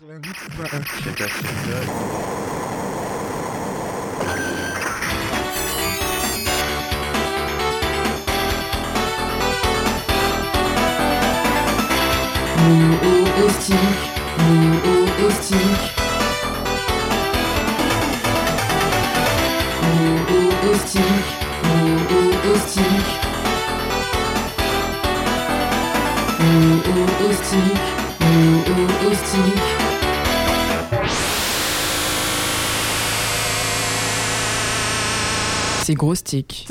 90 Mono-ostique, ostique, ostique. ostique. C'est gros stick.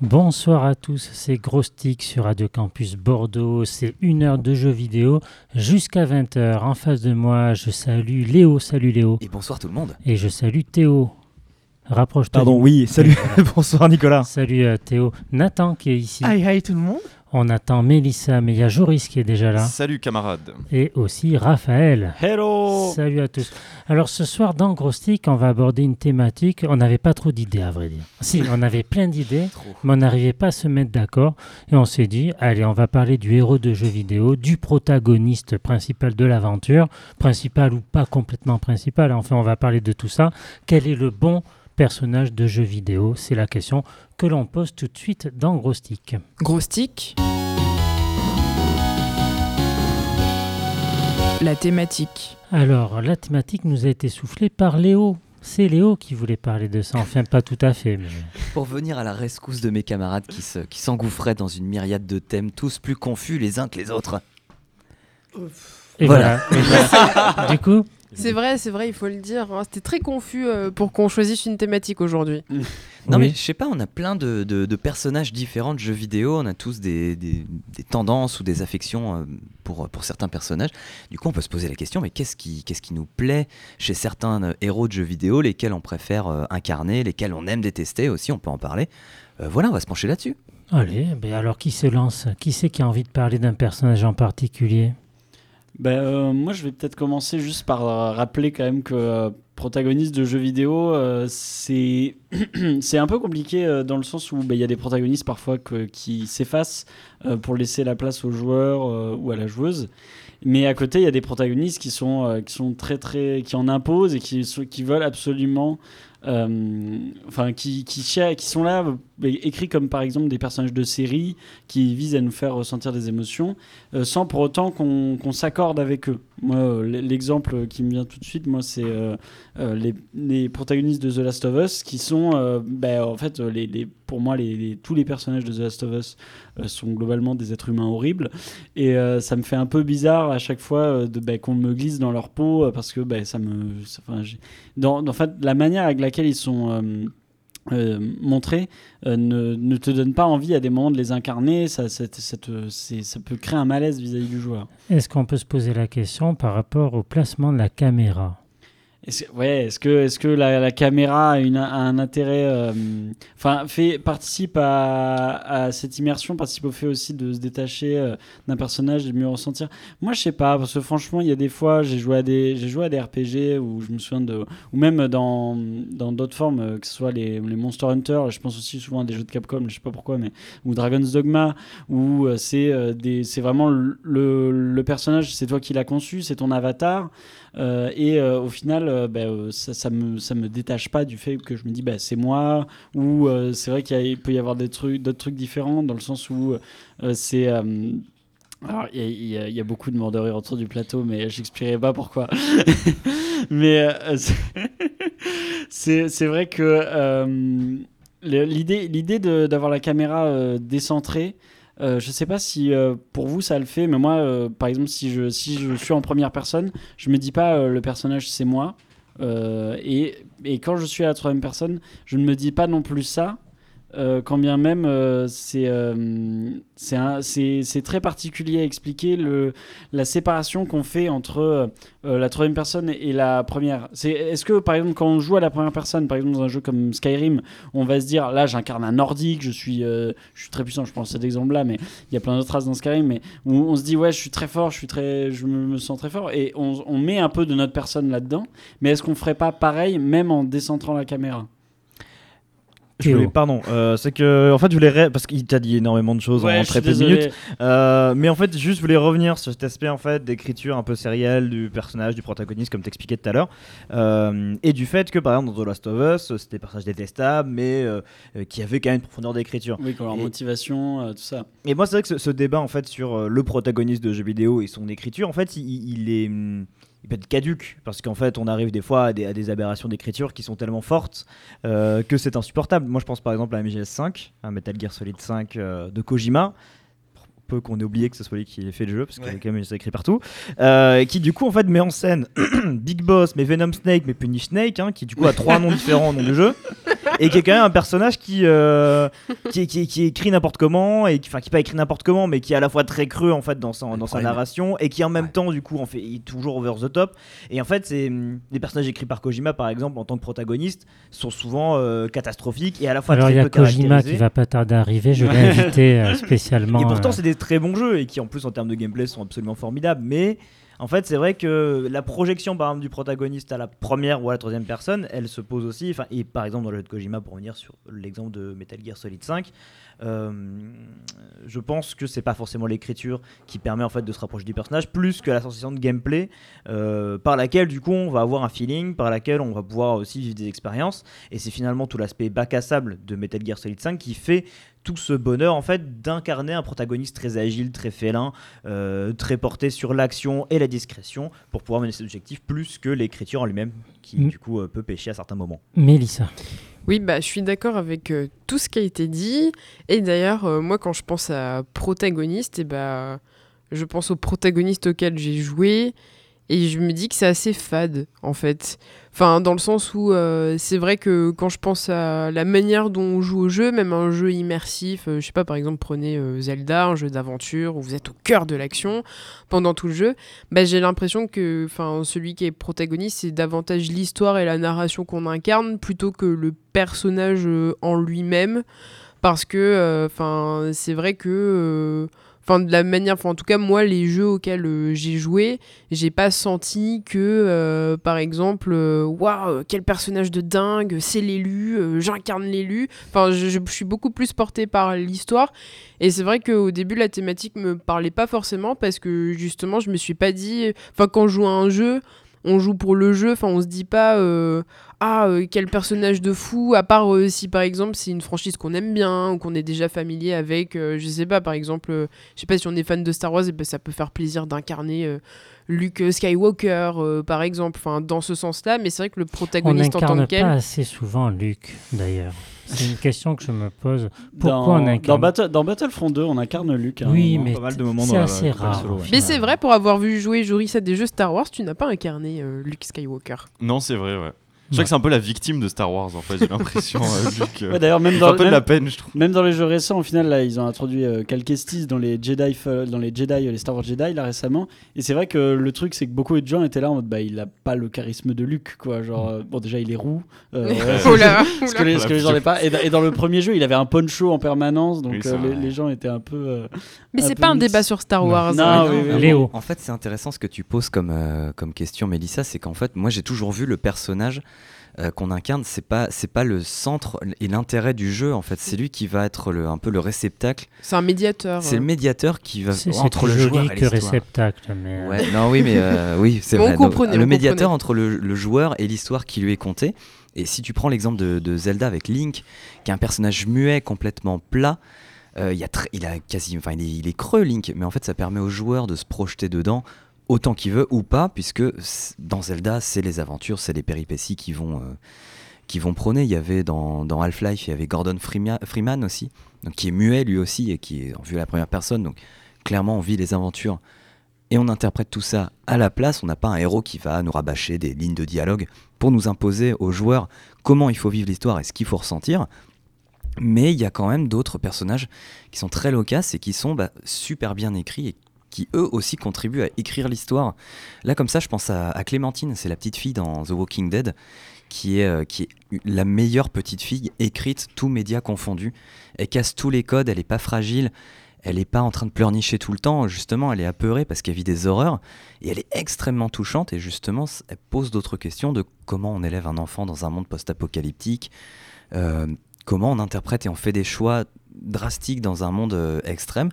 Bonsoir à tous, c'est Gros Stick sur Radio Campus Bordeaux. C'est une heure de jeux vidéo jusqu'à 20h. En face de moi, je salue Léo. Salut Léo. Et bonsoir tout le monde. Et je salue Théo. Rapproche-toi. Pardon, du- oui, salut, bonsoir Nicolas. Salut euh, Théo. Nathan qui est ici. Hi hi tout le monde. On attend Mélissa, mais il y a Joris qui est déjà là. Salut camarades. Et aussi Raphaël. Hello Salut à tous. Alors ce soir dans Gros Stick, on va aborder une thématique. On n'avait pas trop d'idées à vrai dire. Si, on avait plein d'idées, mais on n'arrivait pas à se mettre d'accord. Et on s'est dit, allez, on va parler du héros de jeu vidéo, du protagoniste principal de l'aventure, principal ou pas complètement principal. Enfin, on va parler de tout ça. Quel est le bon personnage de jeu vidéo C'est la question que l'on pose tout de suite dans Gros Stick. Gros stick. La thématique. Alors, la thématique nous a été soufflée par Léo. C'est Léo qui voulait parler de ça. Enfin, pas tout à fait, mais... Pour venir à la rescousse de mes camarades qui se- qui s'engouffraient dans une myriade de thèmes, tous plus confus les uns que les autres. Et Voilà. voilà. Et voilà. du coup, C'est vrai, c'est vrai, il faut le dire. hein. C'était très confus euh, pour qu'on choisisse une thématique aujourd'hui. Non Oui. mais je sais pas, on a plein de, de- de personnages différents de jeux vidéo, on a tous des, des- des tendances ou des affections euh, pour, pour certains personnages. Du coup on peut se poser la question, mais qu'est-ce qui, qu'est-ce qui nous plaît chez certains euh, héros de jeux vidéo, lesquels on préfère euh, incarner, lesquels on aime détester aussi, on peut en parler. Euh, voilà, on va se pencher là-dessus. allez, ben alors qui se lance? Qui c'est qui a envie de parler d'un personnage en particulier? Ben, euh, moi, je vais peut-être commencer juste par euh, rappeler quand même que euh, protagoniste de jeux vidéo, c'est c'est un peu compliqué dans le sens où ben, il y a des protagonistes parfois qui s'effacent pour laisser la place au joueur ou à la joueuse. Mais à côté, il y a des protagonistes qui sont, qui sont très très qui en imposent et qui, qui veulent absolument enfin qui, qui, sont là euh, écrits comme par exemple des personnages de série qui visent à nous faire ressentir des émotions euh, sans pour autant qu'on qu'on s'accorde avec eux. Moi, euh, l'exemple qui me vient tout de suite, moi, c'est euh, euh, les, les protagonistes de The Last of Us, qui sont, euh, ben, en fait, euh, les- pour moi, tous les personnages de The Last of Us euh, sont globalement des êtres humains horribles, et euh, ça me fait un peu bizarre à chaque fois euh, ben, qu'on me glisse dans leur peau, parce que ben, ça me, enfin, en fait, la manière avec laquelle ils sont euh, montrés euh, ne, te donne pas envie à des moments de les incarner. Ça peut créer un malaise vis-à-vis du joueur. Est-ce qu'on peut se poser la question par rapport au placement de la caméra? Est-ce, ouais, est-ce que, est-ce que la, caméra a, une- un intérêt, euh, enfin, fait participe à, cette immersion, participe au fait aussi de se détacher euh, d'un personnage et de mieux ressentir? Moi, je sais pas, parce que franchement, il y a des fois, j'ai joué à des, j'ai joué à des RPG où je me souviens de, ou même dans, dans d'autres formes, euh, que ce soit les, les Monster Hunter, je pense aussi souvent à des jeux de Capcom, je sais pas pourquoi, mais ou Dragon's Dogma, où euh, c'est euh, des, c'est vraiment le, le, le personnage, c'est toi qui l'as conçu, c'est ton avatar. Euh, et euh, au final, euh, bah, euh, ça, ça me ça me détache pas du fait que je me dis bah, c'est moi ou euh, c'est vrai qu'il peut y avoir d'autres trucs différents dans le sens où euh, c'est alors, il y, a- beaucoup de morts de rire autour du plateau, mais j'expliquerai pas pourquoi. mais euh, c'est- vrai que euh, l'idée d'avoir la caméra décentrée, euh, je sais pas si pour vous ça le fait, mais moi, par exemple, si je, si je suis en première personne, je me dis pas le personnage c'est moi. Euh, et, et quand je suis à la troisième personne, je ne me dis pas non plus ça. Euh, quand bien même euh, c'est euh, c'est très particulier à expliquer le, la séparation qu'on fait entre euh, la troisième personne et la première. Est-ce que par exemple quand on joue à la première personne, par exemple dans un jeu comme Skyrim, on va se dire là j'incarne un nordique, je suis, je suis très puissant, je prends cet exemple-là, mais il y a plein d'autres races dans Skyrim, mais où on se dit ouais je suis très fort, je, suis très, je me, me sens très fort, et on, on met un peu de notre personne là-dedans, mais est-ce qu'on ferait pas pareil même en décentrant la caméra? Je voulais- pardon, euh, c'est que en fait je voulais ré- parce qu'il t'a dit énormément de choses Ouais, en très peu de minutes, Euh, mais en fait juste je voulais revenir sur cet aspect en fait d'écriture un peu sérielle du personnage, du protagoniste comme t'expliquais tout à l'heure, Euh, et du fait que par exemple dans The Last of Us c'était des personnages détestables mais qui avaient quand même une profondeur d'écriture. Oui, quand leur Et- motivation, tout ça. Et moi, c'est vrai que ce, ce débat en fait sur le protagoniste de jeux vidéo et son écriture, en fait, il, il est, hum, il peut être caduque parce qu'en fait, on arrive des fois à des, à des aberrations d'écriture qui sont tellement fortes euh, que c'est insupportable. Moi, je pense par exemple à MGS5, un Metal Gear Solid 5 euh, de Kojima. Peu qu'on ait oublié que ce soit lui qui ait fait le jeu, parce qu'il Ouais. quand même écrit partout, euh, qui du coup en fait met en scène Big Boss, mais Venom Snake, mais Punish Snake, hein, qui du coup a trois noms différents en nom de jeu, et qui est quand même un personnage qui, euh, qui, qui, qui écrit n'importe comment et qui, enfin qui pas écrit n'importe comment mais qui est à la fois très creux en fait dans sa, dans sa narration et qui en même Ouais. temps du coup en fait il est toujours over the top et en fait c'est hum, les personnages écrits par Kojima par exemple en tant que protagoniste sont souvent euh, catastrophiques et à la fois Alors très il y a Kojima qui va pas tarder à arriver, je l'ai invité euh, spécialement. et pourtant c'est des très bons jeux et qui en plus en termes de gameplay sont absolument formidables mais en fait c'est vrai que la projection par exemple du protagoniste à la première ou à la troisième personne elle se pose aussi. Et par exemple dans le jeu de Kojima pour revenir sur l'exemple de Metal Gear Solid 5 euh, je pense que c'est pas forcément l'écriture qui permet en fait de se rapprocher du personnage plus que la sensation de gameplay euh, par laquelle du coup on va avoir un feeling par laquelle on va pouvoir aussi vivre des expériences. Et c'est finalement tout l'aspect bac à sable de Metal Gear Solid 5 qui fait tout ce bonheur en fait d'incarner un protagoniste très agile, très félin, euh, très porté sur l'action et la discrétion pour pouvoir mener ses objectifs plus que l'écriture en lui-même qui Mm. du coup euh, peut pêcher à certains moments. Mélissa. Oui, bah, je suis d'accord avec euh, tout ce qui a été dit. Et d'ailleurs, euh, moi, quand je pense à protagoniste, et bah, je pense au protagoniste auquel j'ai joué. Et je me dis que c'est assez fade, en fait. Enfin, dans le sens où euh, c'est vrai que quand je pense à la manière dont on joue au jeu, même un jeu immersif, euh, je sais pas, par exemple, prenez euh, Zelda, un jeu d'aventure où vous êtes au cœur de l'action pendant tout le jeu, bah, j'ai l'impression que celui qui est protagoniste, c'est davantage l'histoire et la narration qu'on incarne plutôt que le personnage en lui-même. Parce que enfin, c'est vrai que. Enfin, de la manière, enfin, en tout cas, moi, les jeux auxquels euh, j'ai joué, j'ai pas senti que, euh, par exemple, euh, waouh, quel personnage de dingue, c'est l'élu, j'incarne l'élu. Enfin, je, je suis beaucoup plus portée par l'histoire. Et c'est vrai qu'au début, la thématique me parlait pas forcément parce que justement, je me suis pas dit. Enfin, quand je joue à un jeu, on joue pour le jeu. Enfin, on se dit pas. euh, ah, euh, quel personnage de fou, à part euh, si par exemple c'est une franchise qu'on aime bien ou qu'on est déjà familier avec, je sais pas, par exemple, je sais pas si on est fan de Star Wars, et ben, ça peut faire plaisir d'incarner Luke Skywalker, par exemple, enfin dans ce sens-là, mais c'est vrai que le On protagoniste en tant que tel. pas assez souvent Luc, d'ailleurs. C'est une question que je me pose. Pourquoi dans, on dans, incarne Battle- dans Battlefront 2, on incarne Luke. à un Oui, mais pas mal de moments c'est dans la- assez dans la rare. solo, au ouais. Mais c'est vrai, pour avoir vu jouer Joris à des jeux Star Wars, tu n'as pas incarné euh, Luke Skywalker. Non, c'est vrai, ouais. Je sais que c'est un peu la victime de Star Wars, en fait, j'ai l'impression. euh, Luke, Ouais, D'ailleurs, même dans, un peu de même- la peine, je trouve. Même dans les jeux récents, au final, là, ils ont introduit euh, Cal Kestis dans les Jedi, dans les Jedi, euh, les Star Wars Jedi, là récemment. Et c'est vrai que le truc, c'est que beaucoup de gens étaient là en mode, bah, il a pas le charisme de Luke, quoi. Genre, euh, bon, déjà, il est roux. là, ce que les, ce que les gens n'avaient pas. Et, dans- et dans le premier jeu, il avait un poncho en permanence, donc Oui, euh, les, gens étaient un peu. euh, Mais c'est pas un débat sur Star. Wars. Non, hein. oui, oui, oui. Léo. En fait, c'est intéressant ce que tu poses comme, euh, comme question, Mélissa. C'est qu'en fait, moi, j'ai toujours vu le personnage euh, qu'on incarne. C'est pas, c'est pas le centre et l'intérêt du jeu. En fait, c'est lui qui va être le, un peu le réceptacle. C'est un médiateur. C'est le euh. médiateur qui va C'est entre plus le joueur joli et que l'histoire. réceptacle. Mais euh, Ouais, non, oui, mais euh, oui, c'est vrai. Donc, le médiateur entre le, le joueur et l'histoire qui lui est contée. Et si tu prends l'exemple de, de Zelda avec Link, qui est un personnage muet, complètement plat, euh, il, a très- il a quasi, enfin, il est, il est creux Link, mais en fait, ça permet au joueur de se projeter dedans autant qu'il veut ou pas, puisque dans Zelda, c'est les aventures, c'est les péripéties qui vont, euh, qui vont prôner. Il y avait dans, Half-Life, il y avait Gordon Freeman, Freeman aussi, donc qui est muet lui aussi et qui est en vue à la première personne. Donc clairement, on vit les aventures et on interprète tout ça à la place. On n'a pas un héros qui va nous rabâcher des lignes de dialogue pour nous imposer aux joueurs comment il faut vivre l'histoire et ce qu'il faut ressentir. Mais il y a quand même d'autres personnages qui sont très loquaces et qui sont bah, super bien écrits et qui eux aussi contribuent à écrire l'histoire. Là comme ça je pense à, Clémentine, c'est la petite fille dans The Walking Dead qui est, euh, qui est la meilleure petite fille écrite, tous médias confondus. Elle casse tous les codes, elle n'est pas fragile, elle n'est pas en train de pleurnicher tout le temps, justement elle est apeurée parce qu'elle vit des horreurs et elle est extrêmement touchante et justement elle pose d'autres questions de comment on élève un enfant dans un monde post-apocalyptique. Euh, comment on interprète et on fait des choix drastiques dans un monde euh, extrême.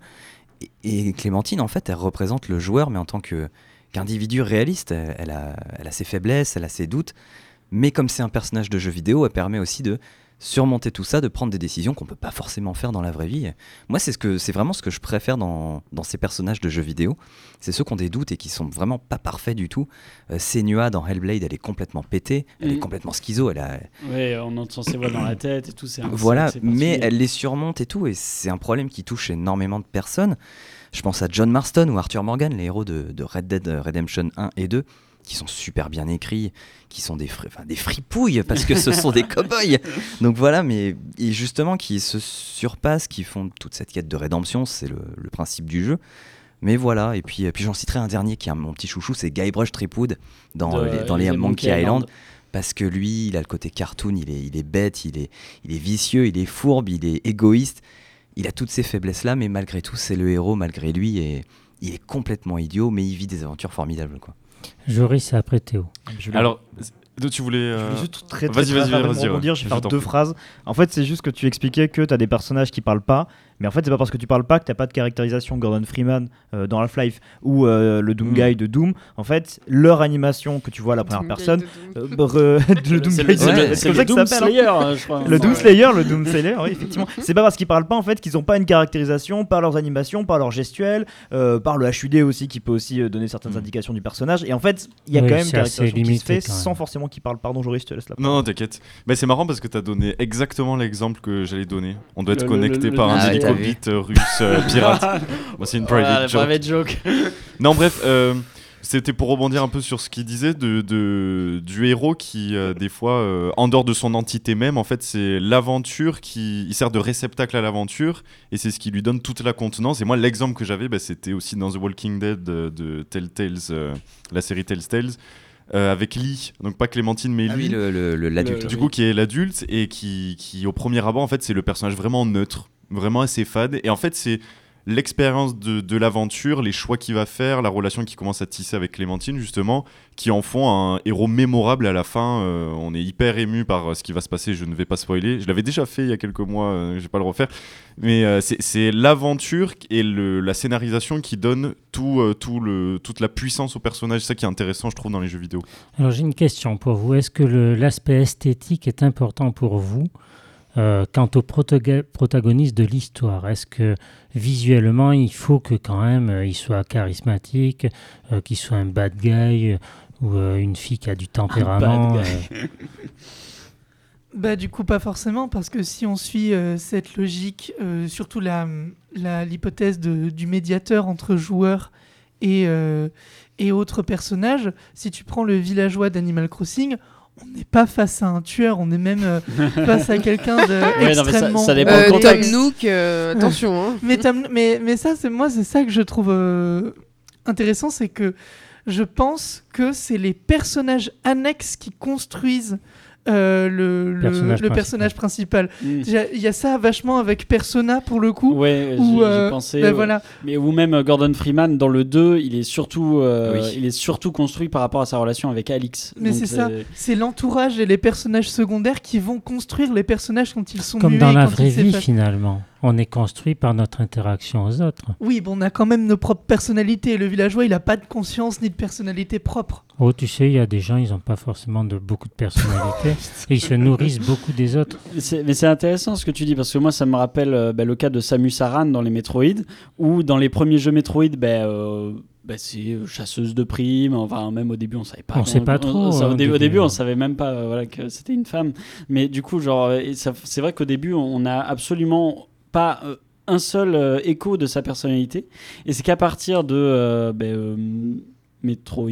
Et, Clémentine, en fait, elle représente le joueur, mais en tant qu'individu réaliste. Elle a ses faiblesses, elle a ses doutes, mais comme c'est un personnage de jeu vidéo, elle permet aussi de surmonter tout ça, de prendre des décisions qu'on peut pas forcément faire dans la vraie vie. Moi, c'est ce que c'est vraiment ce que je préfère dans, dans ces personnages de jeux vidéo. C'est ceux qui ont des doutes et qui sont vraiment pas parfaits du tout. Euh, Senua dans Hellblade, elle est complètement pétée, elle est Mm. complètement schizo, elle a, Ouais, on entend ses voix dans la tête et tout. c'est un- voilà, mais elle les surmonte et tout, et c'est un problème qui touche énormément de personnes. Je pense à John Marston ou Arthur Morgan, les héros de, de Red Dead Redemption 1 et 2, qui sont super bien écrits, qui sont des, fri- enfin, des fripouilles, parce que ce sont des cow-boys. Donc voilà, mais et justement, qui se surpassent, qui font toute cette quête de rédemption, c'est le, le principe du jeu. Mais voilà, et puis, et puis j'en citerai un dernier qui est un- mon petit chouchou, c'est Guybrush Threepwood dans, De, les, dans les les Monkey Monkey Island Island. parce que lui, il a le côté cartoon, il est, il est bête, il est, il est vicieux, il est fourbe, il est égoïste. Il a toutes ces faiblesses-là, mais malgré tout, c'est le héros malgré lui et il est complètement idiot, mais il vit des aventures formidables. Quoi. Joris, c'est après Théo. Alors, tu voulais. Je euh, voulais juste très, très, vas-y, très vas-y, rapidement vas-y, rebondir, ouais. je vais faire deux phrases. En fait, c'est juste que tu expliquais que tu as des personnages qui parlent pas, mais en fait, c'est pas parce que tu parles pas que t'as pas de caractérisation. Gordon Freeman euh, dans Half-Life ou euh, le Doom Mm. Guy de Doom, en fait, leur animation que tu vois à la première Doom personne, euh, le Doom Guy c'est Doom, le- c'est c'est comme le ça que ça Doom s'appelle. Slayer, je crois. Le Doom. Slayer, le Doom Slayer, oui, effectivement. C'est pas parce qu'ils parlent pas en fait qu'ils ont pas une caractérisation par leurs animations, par leurs gestuels, euh, par le HUD aussi qui peut aussi donner certaines Mm. indications du personnage. Et en fait, il y a Oui, quand même une caractérisation qui se fait sans forcément qu'ils parlent. Pardon, Joris, je te laisse la Non, non, t'inquiète. Mais c'est marrant parce que t'as donné exactement l'exemple que j'allais donner. On doit être connecté par un Ah hélicobite euh, russe euh, pirate. Moi, c'est une private Voilà, joke. private joke. Non, bref, euh, c'était pour rebondir un peu sur ce qu'il disait de, de- du héros qui, euh, des fois, euh, en dehors de son entité même, en fait, c'est l'aventure qui il sert de réceptacle à l'aventure et c'est ce qui lui donne toute la contenance. Et moi, l'exemple que j'avais, bah, c'était aussi dans The Walking Dead de, de Telltales, euh, la série Telltales, euh, avec Lee, donc pas Clémentine, mais Ah Lee. oui, le- le- le- l'adulte. Du coup, qui est l'adulte et qui, qui, au premier abord, en fait, c'est le personnage vraiment neutre, vraiment assez fade. Et en fait, c'est l'expérience de, l'aventure, les choix qu'il va faire, la relation qu'il commence à tisser avec Clémentine, justement, qui en font un héros mémorable à la fin. Euh, on est hyper ému par euh, ce qui va se passer, je ne vais pas spoiler. Je l'avais déjà fait il y a quelques mois, euh, je vais pas le refaire. Mais c'est- l'aventure et la scénarisation qui donne tout, toute la puissance au personnage. C'est ça qui est intéressant, je trouve, dans les jeux vidéo. Alors j'ai une question pour vous. Est-ce que l'aspect esthétique est important pour vous? Euh, quant au protagoniste de l'histoire Est-ce que visuellement il faut que quand même euh, il soit charismatique, euh, qu'il soit un bad guy ou euh, une fille qui a du tempérament bad euh, Bah du coup pas forcément parce que si on suit euh, cette logique, euh, surtout la la- l'hypothèse du médiateur entre joueurs et euh, et autres personnages, si tu prends le villageois d'Animal Crossing, on n'est pas face à un tueur, on est même euh, face à quelqu'un de Ouais, non, mais ça- extrêmement. ça dépend Euh, Tom. Nook, euh, attention. hein. Mais, Tom- mais, mais ça, c'est moi, c'est ça que je trouve euh, intéressant, c'est que je pense que c'est les personnages annexes qui construisent euh, le, le- Personnage le principal. personnage principal. Mm. Déjà, Il y a ça vachement avec Persona pour le coup. Ouais, Où, euh, pensais. ben ouais. voilà. Mais ou même euh, Gordon Freeman dans le 2, il est surtout, euh, Oui. il est surtout construit par rapport à sa relation avec Alix. Mais c'est ça. C'est l'entourage et les personnages secondaires qui vont construire les personnages quand ils sont comme muets, dans la vraie vie finalement. On est construit par notre interaction aux autres. Oui, bon, on a quand même nos propres personnalités. Le villageois, il a pas de conscience ni de personnalité propre. Oh, tu sais, il y a des gens, ils n'ont pas forcément de beaucoup de personnalité et ils se nourrissent beaucoup des autres. mais c'est intéressant ce que tu dis parce que moi ça me rappelle euh, bah, le cas de Samus Aran dans les Metroid où dans les premiers jeux Metroid, bah, euh, bah, c'est euh, chasseuse de primes. Enfin, même au début, on savait pas. On sait pas trop, ça, hein, au, début, au début, on hein. savait même pas euh, voilà, que c'était une femme. Mais du coup, genre, c'est vrai qu'au début, on n'a absolument pas euh, un seul euh, écho de sa personnalité. Et c'est qu'à partir de euh, ben, Metroid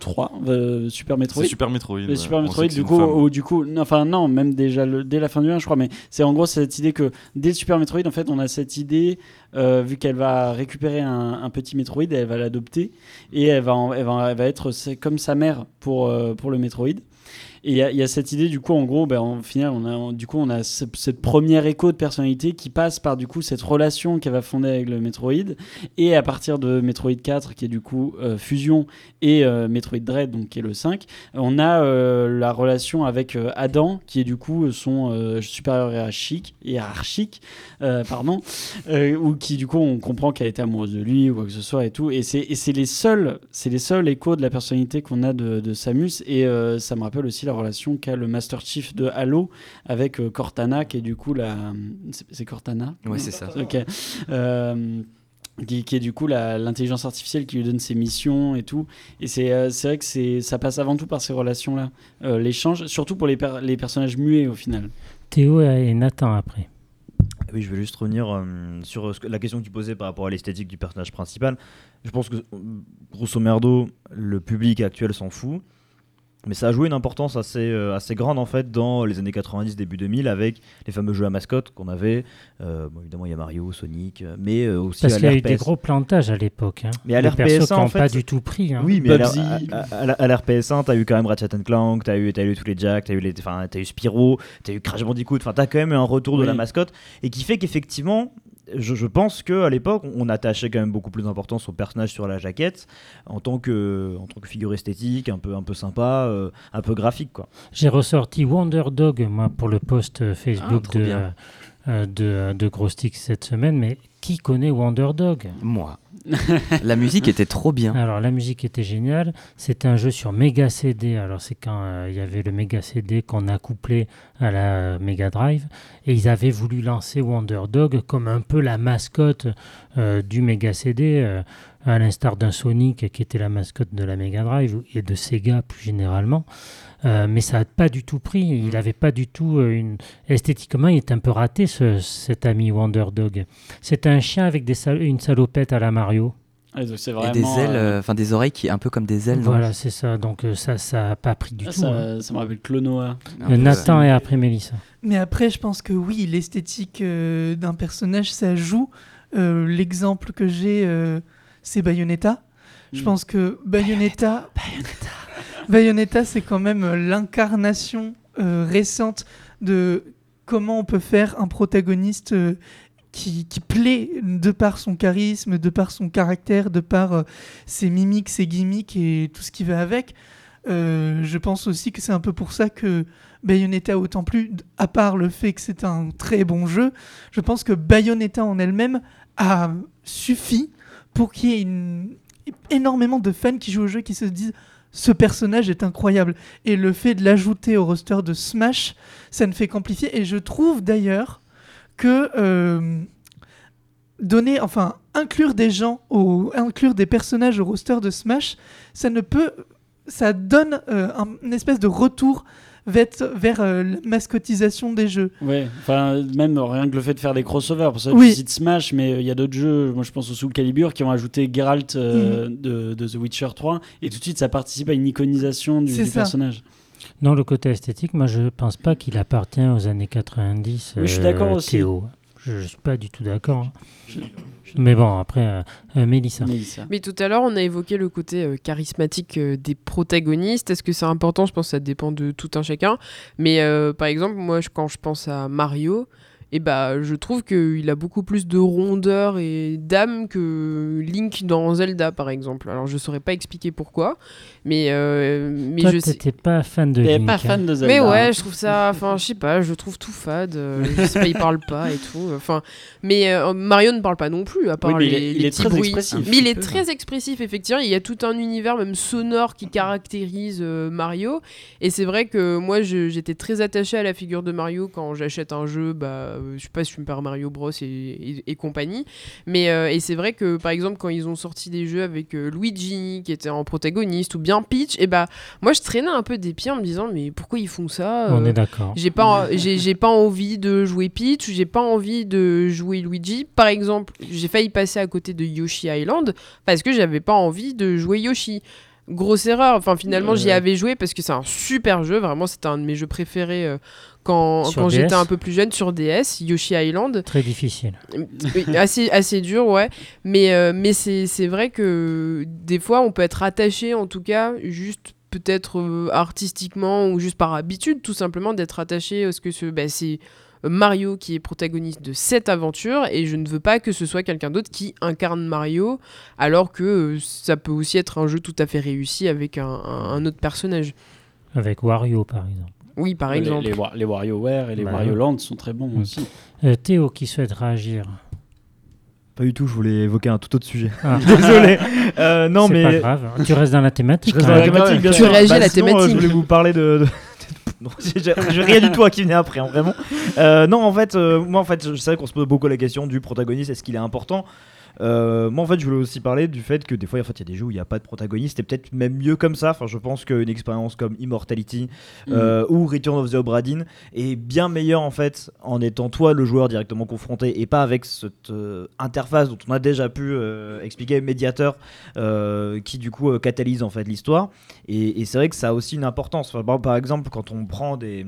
3, euh, Super Metroid. Super Metroid. Ouais. Super Metroid, du coup, ou du coup, non, enfin non, même déjà le- dès la fin du 1, je crois, mais c'est en gros cette idée que dès Super Metroid, en fait, on a cette idée, euh, vu qu'elle va récupérer un, un petit Metroid, elle va l'adopter et elle va, en- elle va, elle va être comme sa mère pour, euh, pour le Metroid. Et il y, y a cette idée, du coup, en gros, ben, en final, on a, du coup, on a ce- cette première écho de personnalité qui passe par, du coup, cette relation qu'elle va fonder avec le Metroid. Et à partir de Metroid 4, qui est du coup euh, Fusion, et euh, Metroid Dread, donc qui est le 5, on a euh, la relation avec Adam, qui est du coup son supérieur hiérarchique, hiérarchique pardon, ou qui du coup on comprend qu'elle était amoureuse de lui ou quoi que ce soit et tout. Et c'est les seuls, c'est les seuls échos de la personnalité qu'on a de, de Samus. Et ça me rappelle aussi la relation qu'a le Master Chief de Halo avec euh, Cortana, qui est du coup la, c'est Cortana? Ouais, c'est ça. Ok. Euh, qui, qui est du coup la- l'intelligence artificielle qui lui donne ses missions et tout. Et c'est euh, c'est vrai que c'est ça passe avant tout par ces relations-là. Euh, L'échange, surtout pour les, per- les personnages muets au final. Théo et Nathan après. Oui, je vais juste revenir euh, sur ce que- la question que tu posais par rapport à l'esthétique du personnage principal. Je pense que, grosso merdo, le public actuel s'en fout. Mais ça a joué une importance assez, euh, assez grande en fait dans les années 90, début 2000 avec les fameux jeux à mascotte qu'on avait. Euh, bon, évidemment, il y a Mario, Sonic, euh, mais euh, aussi Parce à qu'il y a eu des gros plantages à l'époque. Hein. Mais à Des l'RPS1, persos qui en fait, pas du tout pris. hein. Oui, mais à Bubsy. l'R- à, à- à l'RPS1, t'as eu quand même Ratchet Clank, t'as eu, t'as eu tous les Jack, t'as eu, les- t'as eu Spyro, t'as eu Crash Bandicoot, enfin, t'as quand même eu un retour de la mascotte et qui fait qu'effectivement, je, je pense qu'à l'époque, on attachait quand même beaucoup plus d'importance au personnage sur la jaquette en tant que, en tant que figure esthétique, un peu, un peu sympa, euh, un peu graphique, quoi. J'ai ressorti Wonder Dog, moi, pour le post euh, Facebook Ah, de, euh, de, de Gros Stick cette semaine. Mais qui connaît Wonder Dog? Moi. La musique était trop bien. Alors, la musique était géniale. C'était un jeu sur Mega CD. Alors, c'est quand euh, il y avait le Mega CD qu'on a couplé à la euh, Mega Drive. Et ils avaient voulu lancer Wonder Dog comme un peu la mascotte euh, du Mega CD, à l'instar d'un Sonic qui était la mascotte de la Mega Drive et de Sega plus généralement. Euh, mais ça n'a pas du tout pris. Il n'avait pas du tout euh, une. Esthétiquement, il est un peu raté, ce- cet ami Wonder Dog. C'est un chien avec des sal- une salopette à la Mario. Donc c'est Et des ailes, euh, euh, enfin des oreilles qui un peu comme des ailes. Voilà, c'est ça. Donc ça, ça n'a pas pris du ah, tout. hein. ça, ça me rappelle Clonoa. Nathan et après Mélissa. Mais après, je pense que oui, l'esthétique euh, d'un personnage, ça joue. Euh, L'exemple que j'ai, euh, c'est Bayonetta. Je Mm. pense que Bayonetta, Bayonetta, c'est quand même euh, l'incarnation euh, récente de comment on peut faire un protagoniste euh, qui, qui plaît de par son charisme, de par son caractère, de par ses mimiques, ses gimmicks et tout ce qui va avec. Je pense aussi que c'est un peu pour ça que Bayonetta autant plu, d- à part le fait que c'est un très bon jeu. Je pense que Bayonetta en elle-même a suffi pour qu'il y ait une- énormément de fans qui jouent au jeu qui se disent ce personnage est incroyable. Et le fait de l'ajouter au roster de Smash, ça ne fait qu'amplifier. Et je trouve d'ailleurs que euh, donner, enfin, inclure des gens, au, inclure des personnages au roster de Smash, ça ne peut, ça donne euh, un, une espèce de retour vers, vers euh, la mascotisation des jeux. Ouais, enfin, même rien que le fait de faire des crossovers. Pour ça, Oui. tu cites Smash, mais euh, il y a d'autres jeux, moi je pense au Soul Calibur, qui ont ajouté Geralt euh, Mhm. de, de The Witcher 3, et tout de suite ça participe à une iconisation du, du personnage. Non, le côté esthétique, moi je pense pas qu'il appartient aux années 90. Oui, je suis euh, d'accord aussi. Théo. Je, je suis pas du tout d'accord. hein. Mais bon, après, euh, euh, Mélissa. Mélissa. Mais tout à l'heure, on a évoqué le côté euh, charismatique euh, des protagonistes. Est-ce que c'est important? Je pense que ça dépend de tout un chacun. Mais euh, par exemple, moi, je- quand je pense à Mario, et bah, je trouve qu'il a beaucoup plus de rondeur et d'âme que Link dans Zelda, par exemple. Alors, je saurais pas expliquer pourquoi, mais, euh, mais Toi, je sais. t'étais pas fan de T'es Link. pas hein. fan de Zelda. Mais ouais, je trouve ça, enfin, je sais pas, je trouve tout fade. euh, je sais pas, il parle pas et tout. Enfin, mais euh, Mario ne parle pas non plus, à part Oui, mais il les, est- il les est petits très bruits. expressif. Mais il est très expressif, effectivement. Il y a tout un univers, même sonore, qui caractérise euh, Mario. Et c'est vrai que moi, j'étais très attachée à la figure de Mario quand j'achète un jeu. Bah, je sais pas, Super Mario Bros et, et- et compagnie. Mais euh, et c'est vrai que par exemple, quand ils ont sorti des jeux avec euh, Luigi qui était en protagoniste ou bien Peach, et bah moi, je traînais un peu des pieds en me disant mais pourquoi ils font ça On euh, est d'accord. j'ai pas, j'ai, j'ai pas envie de jouer Peach, j'ai pas envie de jouer Luigi. Par exemple, j'ai failli passer à côté de Yoshi Island parce que j'avais pas envie de jouer Yoshi. Grosse erreur. Enfin, finalement, j'y Ouais. avais joué parce que c'est un super jeu. Vraiment, c'était un de mes jeux préférés euh, quand, j'étais un peu plus jeune sur DS, Yoshi Island. Très difficile. Assez, assez dur, ouais. Mais, euh, mais c'est, vrai que des fois, on peut être attaché, en tout cas, juste peut-être euh, artistiquement ou juste par habitude, tout simplement d'être attaché à ce que ce, bah, c'est Mario qui est protagoniste de cette aventure et je ne veux pas que ce soit quelqu'un d'autre qui incarne Mario alors que euh, ça peut aussi être un jeu tout à fait réussi avec un autre personnage. Avec Wario, par exemple. Oui, par Les- exemple. Les, les WarioWare et les Bah, Wario Land sont très bons Mm. aussi. Euh, Théo qui souhaite réagir. Pas du tout, je voulais évoquer un tout autre sujet. Ah. Désolé. Euh, non, C'est mais. pas grave. Tu restes dans la thématique. Je reste dans la thématique, bien Tu sûr. réagis à la sinon, euh, thématique. je voulais vous parler de. de- Non, j'ai rien du tout à qui venait après, hein, vraiment. Euh, non, en fait, euh, moi, en fait, je sais qu'on se pose beaucoup la question du protagoniste, est-ce qu'il est important? Euh, moi, en fait, je voulais aussi parler du fait que des fois, en fait, il y a des jeux où il n'y a pas de protagoniste, et peut-être même mieux comme ça. Enfin, je pense qu'une expérience comme Immortality euh, ou Return of the Obra Dinn est bien meilleure en fait en étant toi le joueur directement confronté et pas avec cette euh, interface dont on a déjà pu expliquer médiateur qui du coup catalyse en fait l'histoire. Et, et c'est vrai que ça a aussi une importance. Enfin, par exemple quand on prend des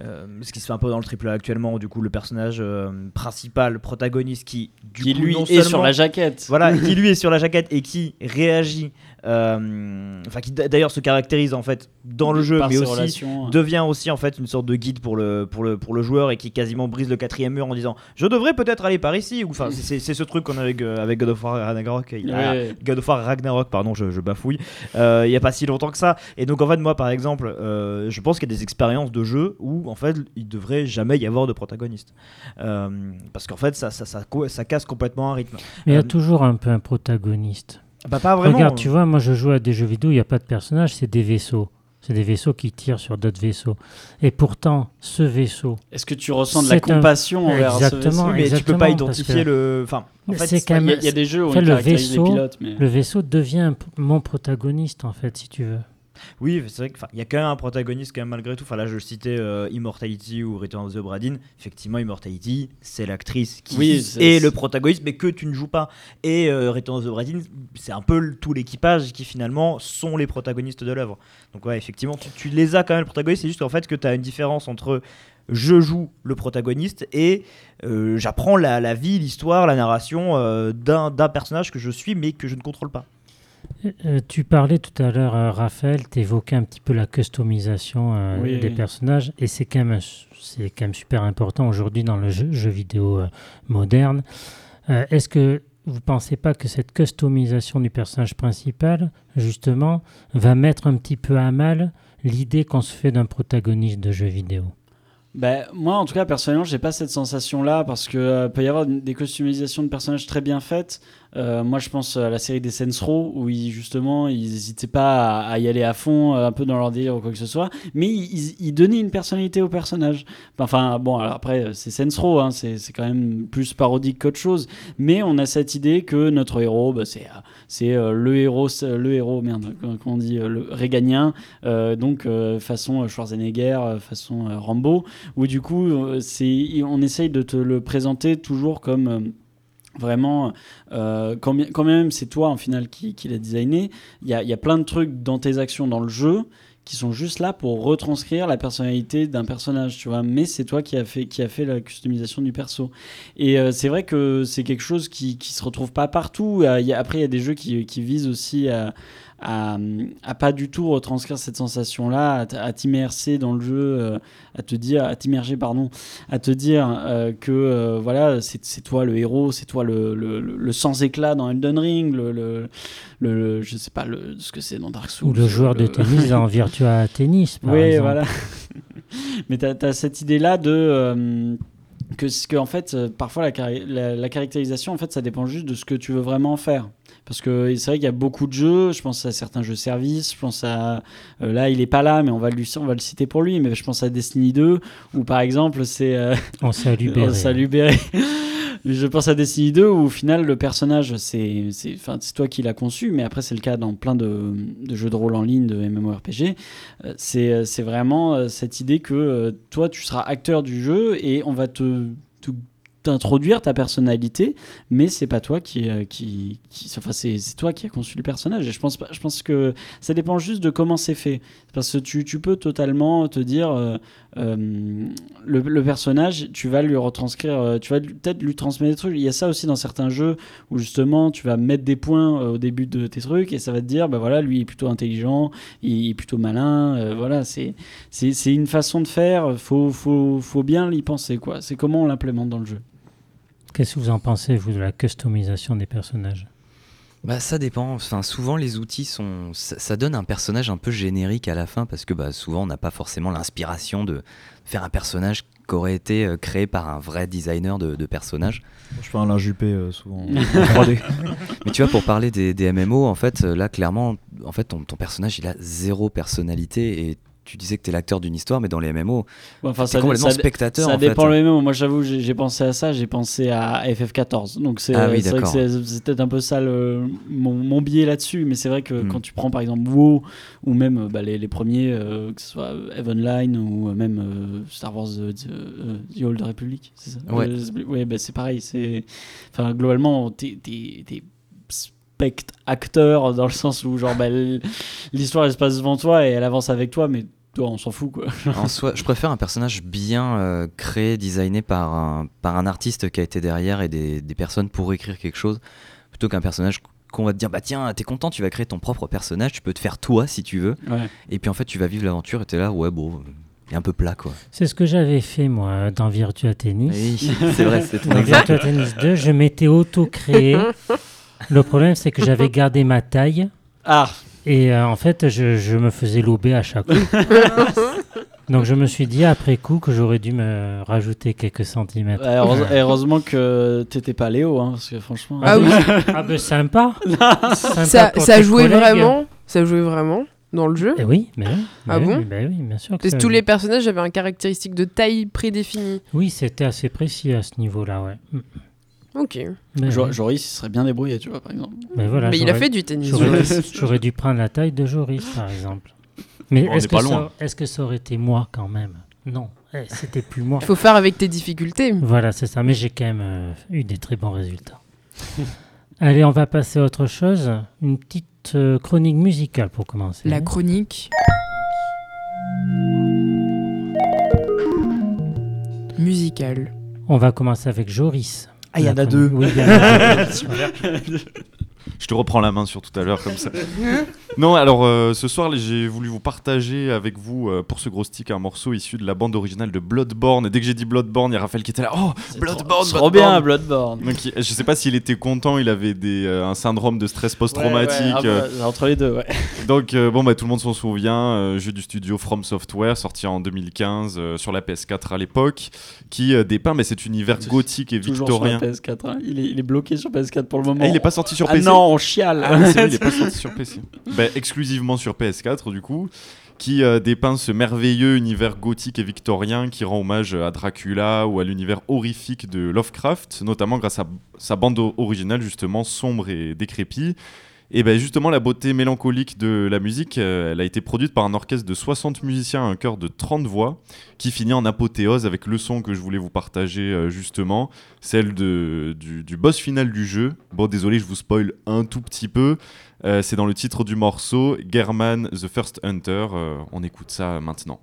euh, ce qui se fait un peu dans le triple A actuellement, du coup le personnage euh, principal, protagoniste qui, du qui coup, lui non est sur la jaquette. voilà, qui lui est sur la jaquette et qui réagit, euh, enfin qui d'ailleurs se caractérise en fait dans le jeu, Par mais aussi relations. devient aussi en fait une sorte de guide pour le, pour le, pour le joueur et qui quasiment brise le quatrième mur en disant je devrais peut-être aller par ici. Enfin, c'est- ce truc qu'on a avec, avec God of War Ragnarok. Ouais. God of War Ragnarok, pardon, je, je bafouille. Il y a pas si longtemps que ça. Et donc en fait, moi par exemple, je pense qu'il y a des expériences de jeu où en fait il devrait jamais y avoir de protagoniste. Euh, parce qu'en fait, ça, ça, ça, co- ça casse complètement un rythme. Mais il y a Euh, toujours un peu un protagoniste. Bah, pas vraiment. Regarde, tu vois, moi je joue à des jeux vidéo, il n'y a pas de personnage, c'est des vaisseaux. C'est des vaisseaux qui tirent sur d'autres vaisseaux. Et pourtant, ce vaisseau, Est-ce que tu ressens de la un- compassion envers ce Exactement, vaisseau Oui, mais tu peux exactement, pas identifier le. Enfin, en fait, c'est quand Il y, a- même. il y a des jeux où on le vaisseau- les pilotes, mais Le vaisseau devient mon protagoniste, en fait, si tu veux. Oui, c'est vrai qu'il y a quand même un protagoniste quand même malgré tout. Enfin là, je citais euh, Immortality ou Return of the Obra Dinn. Effectivement, Immortality, c'est l'actrice qui Oui, est le protagoniste, mais que tu ne joues pas. Et euh, Return of the Obra Dinn, c'est un peu tout l'équipage qui finalement sont les protagonistes de l'œuvre. Donc ouais, effectivement, tu, tu les as quand même le protagoniste. C'est juste qu'en fait que tu as une différence entre je joue le protagoniste et euh, j'apprends la, la vie, l'histoire, la narration d'un personnage que je suis mais que je ne contrôle pas. Euh, tu parlais tout à l'heure, euh, Raphaël, tu évoquais un petit peu la customisation euh, Oui, des oui. personnages, et c'est quand, même quand super important aujourd'hui dans le jeu, jeu vidéo moderne. Est-ce que vous pensez pas que cette customisation du personnage principal, justement, va mettre un petit peu à mal l'idée qu'on se fait d'un protagoniste de jeu vidéo? Ben, moi, en tout cas, personnellement, j'ai pas cette sensation-là parce que euh, peut y avoir des customisations de personnages très bien faites. Euh, moi, je pense à la série des Saints Row où justement, ils n'hésitaient pas à, y aller à fond, euh, un peu dans leur délire ou quoi que ce soit, mais ils, donnaient une personnalité au personnage. Enfin, bon, alors après, euh, c'est Saints Row, hein, c'est quand même plus parodique qu'autre chose, mais on a cette idée que notre héros, bah, c'est le héros, le héros, merde, comment comment on dit, le réganien, donc façon Schwarzenegger, façon Rambo. Où du coup on essaye de te le présenter toujours comme vraiment euh, quand, même c'est toi en final qui, qui l'a designé il y a, plein de trucs dans tes actions dans le jeu qui sont juste là pour retranscrire la personnalité d'un personnage tu vois. Mais c'est toi qui a fait qui a fait la customisation du perso. Et euh, c'est vrai que c'est quelque chose qui qui se retrouve pas partout. Après il y a des jeux qui, qui visent aussi à à, à pas du tout retranscrire cette sensation-là, à, t'immerser dans le jeu, euh, à te dire, à t'immerger, pardon, à te dire euh, que euh, voilà, c'est toi le héros, c'est toi le, le, sans éclat dans Elden Ring, le, le, je sais pas le, ce que c'est dans Dark Souls. Ou le joueur de tennis en Virtua Tennis, par oui, exemple. voilà. Mais tu as, cette idée-là de. euh, que, que en fait, parfois, la, la, la caractérisation, en fait, ça dépend juste de ce que tu veux vraiment faire. Parce que c'est vrai qu'il y a beaucoup de jeux, je pense à certains jeux services, je pense à. euh, là, il est pas là, mais on va, lui, on va le citer pour lui, mais je pense à Destiny 2, où par exemple, c'est. euh, On salue Béré. Oh, salut Béré. Je pense à Destiny 2 où au final le personnage c'est c'est enfin, c'est toi qui l'as conçu mais après c'est le cas dans plein de, de jeux de rôle en ligne de MMORPG Euh, c'est c'est vraiment euh, cette idée que euh, toi tu seras acteur du jeu et on va te, te t'introduire ta personnalité, mais c'est pas toi qui, euh, qui, qui enfin c'est toi qui as conçu le personnage. Et je pense, je pense que ça dépend juste de comment c'est fait, parce que tu, tu peux totalement te dire euh, euh, le, personnage, tu vas lui retranscrire, tu vas peut-être lui transmettre des trucs. Il y a ça aussi dans certains jeux où justement tu vas mettre des points au début de tes trucs et ça va te dire, bah voilà, lui il est plutôt intelligent, il est plutôt malin, voilà, c'est c'est une façon de faire. Faut faut faut bien y penser quoi. C'est comment on l'implémente dans le jeu. Qu'est-ce que vous en pensez, vous, de la customisation des personnages? Bah ça dépend. Enfin, souvent les outils sont, ça, ça donne un personnage un peu générique à la fin parce que bah, souvent on n'a pas forcément l'inspiration de faire un personnage qui aurait été euh, créé par un vrai designer de, de personnage. Je fais un lin Juppé euh, souvent en 3D. Mais tu vois, pour parler des, des MMO, en fait, euh, là clairement, en fait, ton, ton personnage il a zéro personnalité et tu disais que tu es l'acteur d'une histoire, mais dans les MMO, Bon, Enfin, es complètement ça, spectateur. ça en dépend fait. le même. Moi, j'avoue, j'ai pensé à ça. J'ai pensé à FF14. Donc, c'est Ah oui, vrai que c'est peut-être un peu ça le- mon, mon biais là-dessus. Mais c'est vrai que Hmm. quand tu prends par exemple WoW ou même euh, bah, les, les premiers, euh, que ce soit Heavenline ou euh, même euh, Star Wars The, The Old Republic, c'est ça? Ouais. Ouais, bah, c'est pareil. Enfin globalement, t'es acteur dans le sens où genre bah, l'histoire elle se passe devant toi et elle avance avec toi, mais toi on s'en fout quoi. En soi, je préfère un personnage bien euh, créé, designé par un, par un artiste qui a été derrière et des, des personnes pour écrire quelque chose, plutôt qu'un personnage qu'on va te dire bah tiens t'es content tu vas créer ton propre personnage tu peux te faire toi si tu veux Ouais. et puis en fait tu vas vivre l'aventure et t'es là ouais bon il est un peu plat quoi C'est ce que j'avais fait, moi, dans Virtua Tennis. oui c'est vrai c'est ton Virtua Tennis 2, je m'étais auto-créé. Le problème, c'est que j'avais gardé ma taille. Ah. Et euh, en fait, je, je me faisais lober à chaque coup. Donc je me suis dit après coup que j'aurais dû me rajouter quelques centimètres. Ouais, heureuse- heureusement que t'étais pas Léo, hein, parce que franchement. Ah oui. Ah ben sympa. Sympa Ça, jouait collègues. vraiment Ça jouait vraiment dans le jeu Eh oui, mais oui. mais Ah oui, bon mais oui, bien sûr. que ça tous les personnages avaient un caractéristique de taille prédéfinie. Oui, c'était assez précis à ce niveau-là, ouais. Ok. Mais, Jo-. Joris, il serait bien débrouillé, tu vois, par exemple. Mais voilà, Mais il a j'aurais- fait du tennis. J'aurais Joris. j'aurais dû prendre la taille de Joris, par exemple. Mais On est-ce que, pas ça- est-ce que ça aurait été moi quand même? Non, eh, c'était plus moi. Il faut faire avec tes difficultés. Voilà, c'est ça. Mais j'ai quand même euh, eu des très bons résultats. Allez, on va passer à autre chose. Une petite euh, chronique musicale pour commencer. La chronique. Musicale. On va commencer avec Joris. Ah, il y en a deux. Oui, il y en a deux. Je te reprends la main sur tout à l'heure comme ça. non, alors euh, ce soir, j'ai voulu vous partager avec vous euh, pour ce gros stick un morceau issu de la bande originale de Bloodborne. Et dès que j'ai dit Bloodborne, il y a Raphaël qui était là. Oh, Bloodborne, C'est trop Bloodborne. bien, Bloodborne. Donc, il- je sais pas s'il était content, il avait des, euh, un syndrome de stress post-traumatique. Ouais, ouais, euh, ah bah, entre les deux, ouais. donc euh, bon bah tout le monde s'en souvient, euh, jeu du studio From Software sorti en 2015 euh, sur la PS4 à l'époque, qui euh, dépeint mais cet univers gothique et Toujours sur la victorien. PS4. hein. Il, est, il est bloqué sur PS4 pour le moment. Ah, il est pas sorti sur Ah PC. non, on chiale. Ah oui, c'est vrai, il est pas sorti sur PC. Bah, exclusivement sur PS4 du coup, qui euh, dépeint ce merveilleux univers gothique et victorien qui rend hommage à Dracula ou à l'univers horrifique de Lovecraft, notamment grâce à sa bande originale justement sombre et décrépite. Et ben justement la beauté mélancolique de la musique, euh, elle a été produite par un orchestre de 60 musiciens un chœur de 30 voix, qui finit en apothéose avec le son que je voulais vous partager euh, justement, celle de, du, boss final du jeu. Bon désolé, je vous spoil un tout petit peu. Euh, c'est dans le titre du morceau, German the First Hunter. On écoute ça maintenant.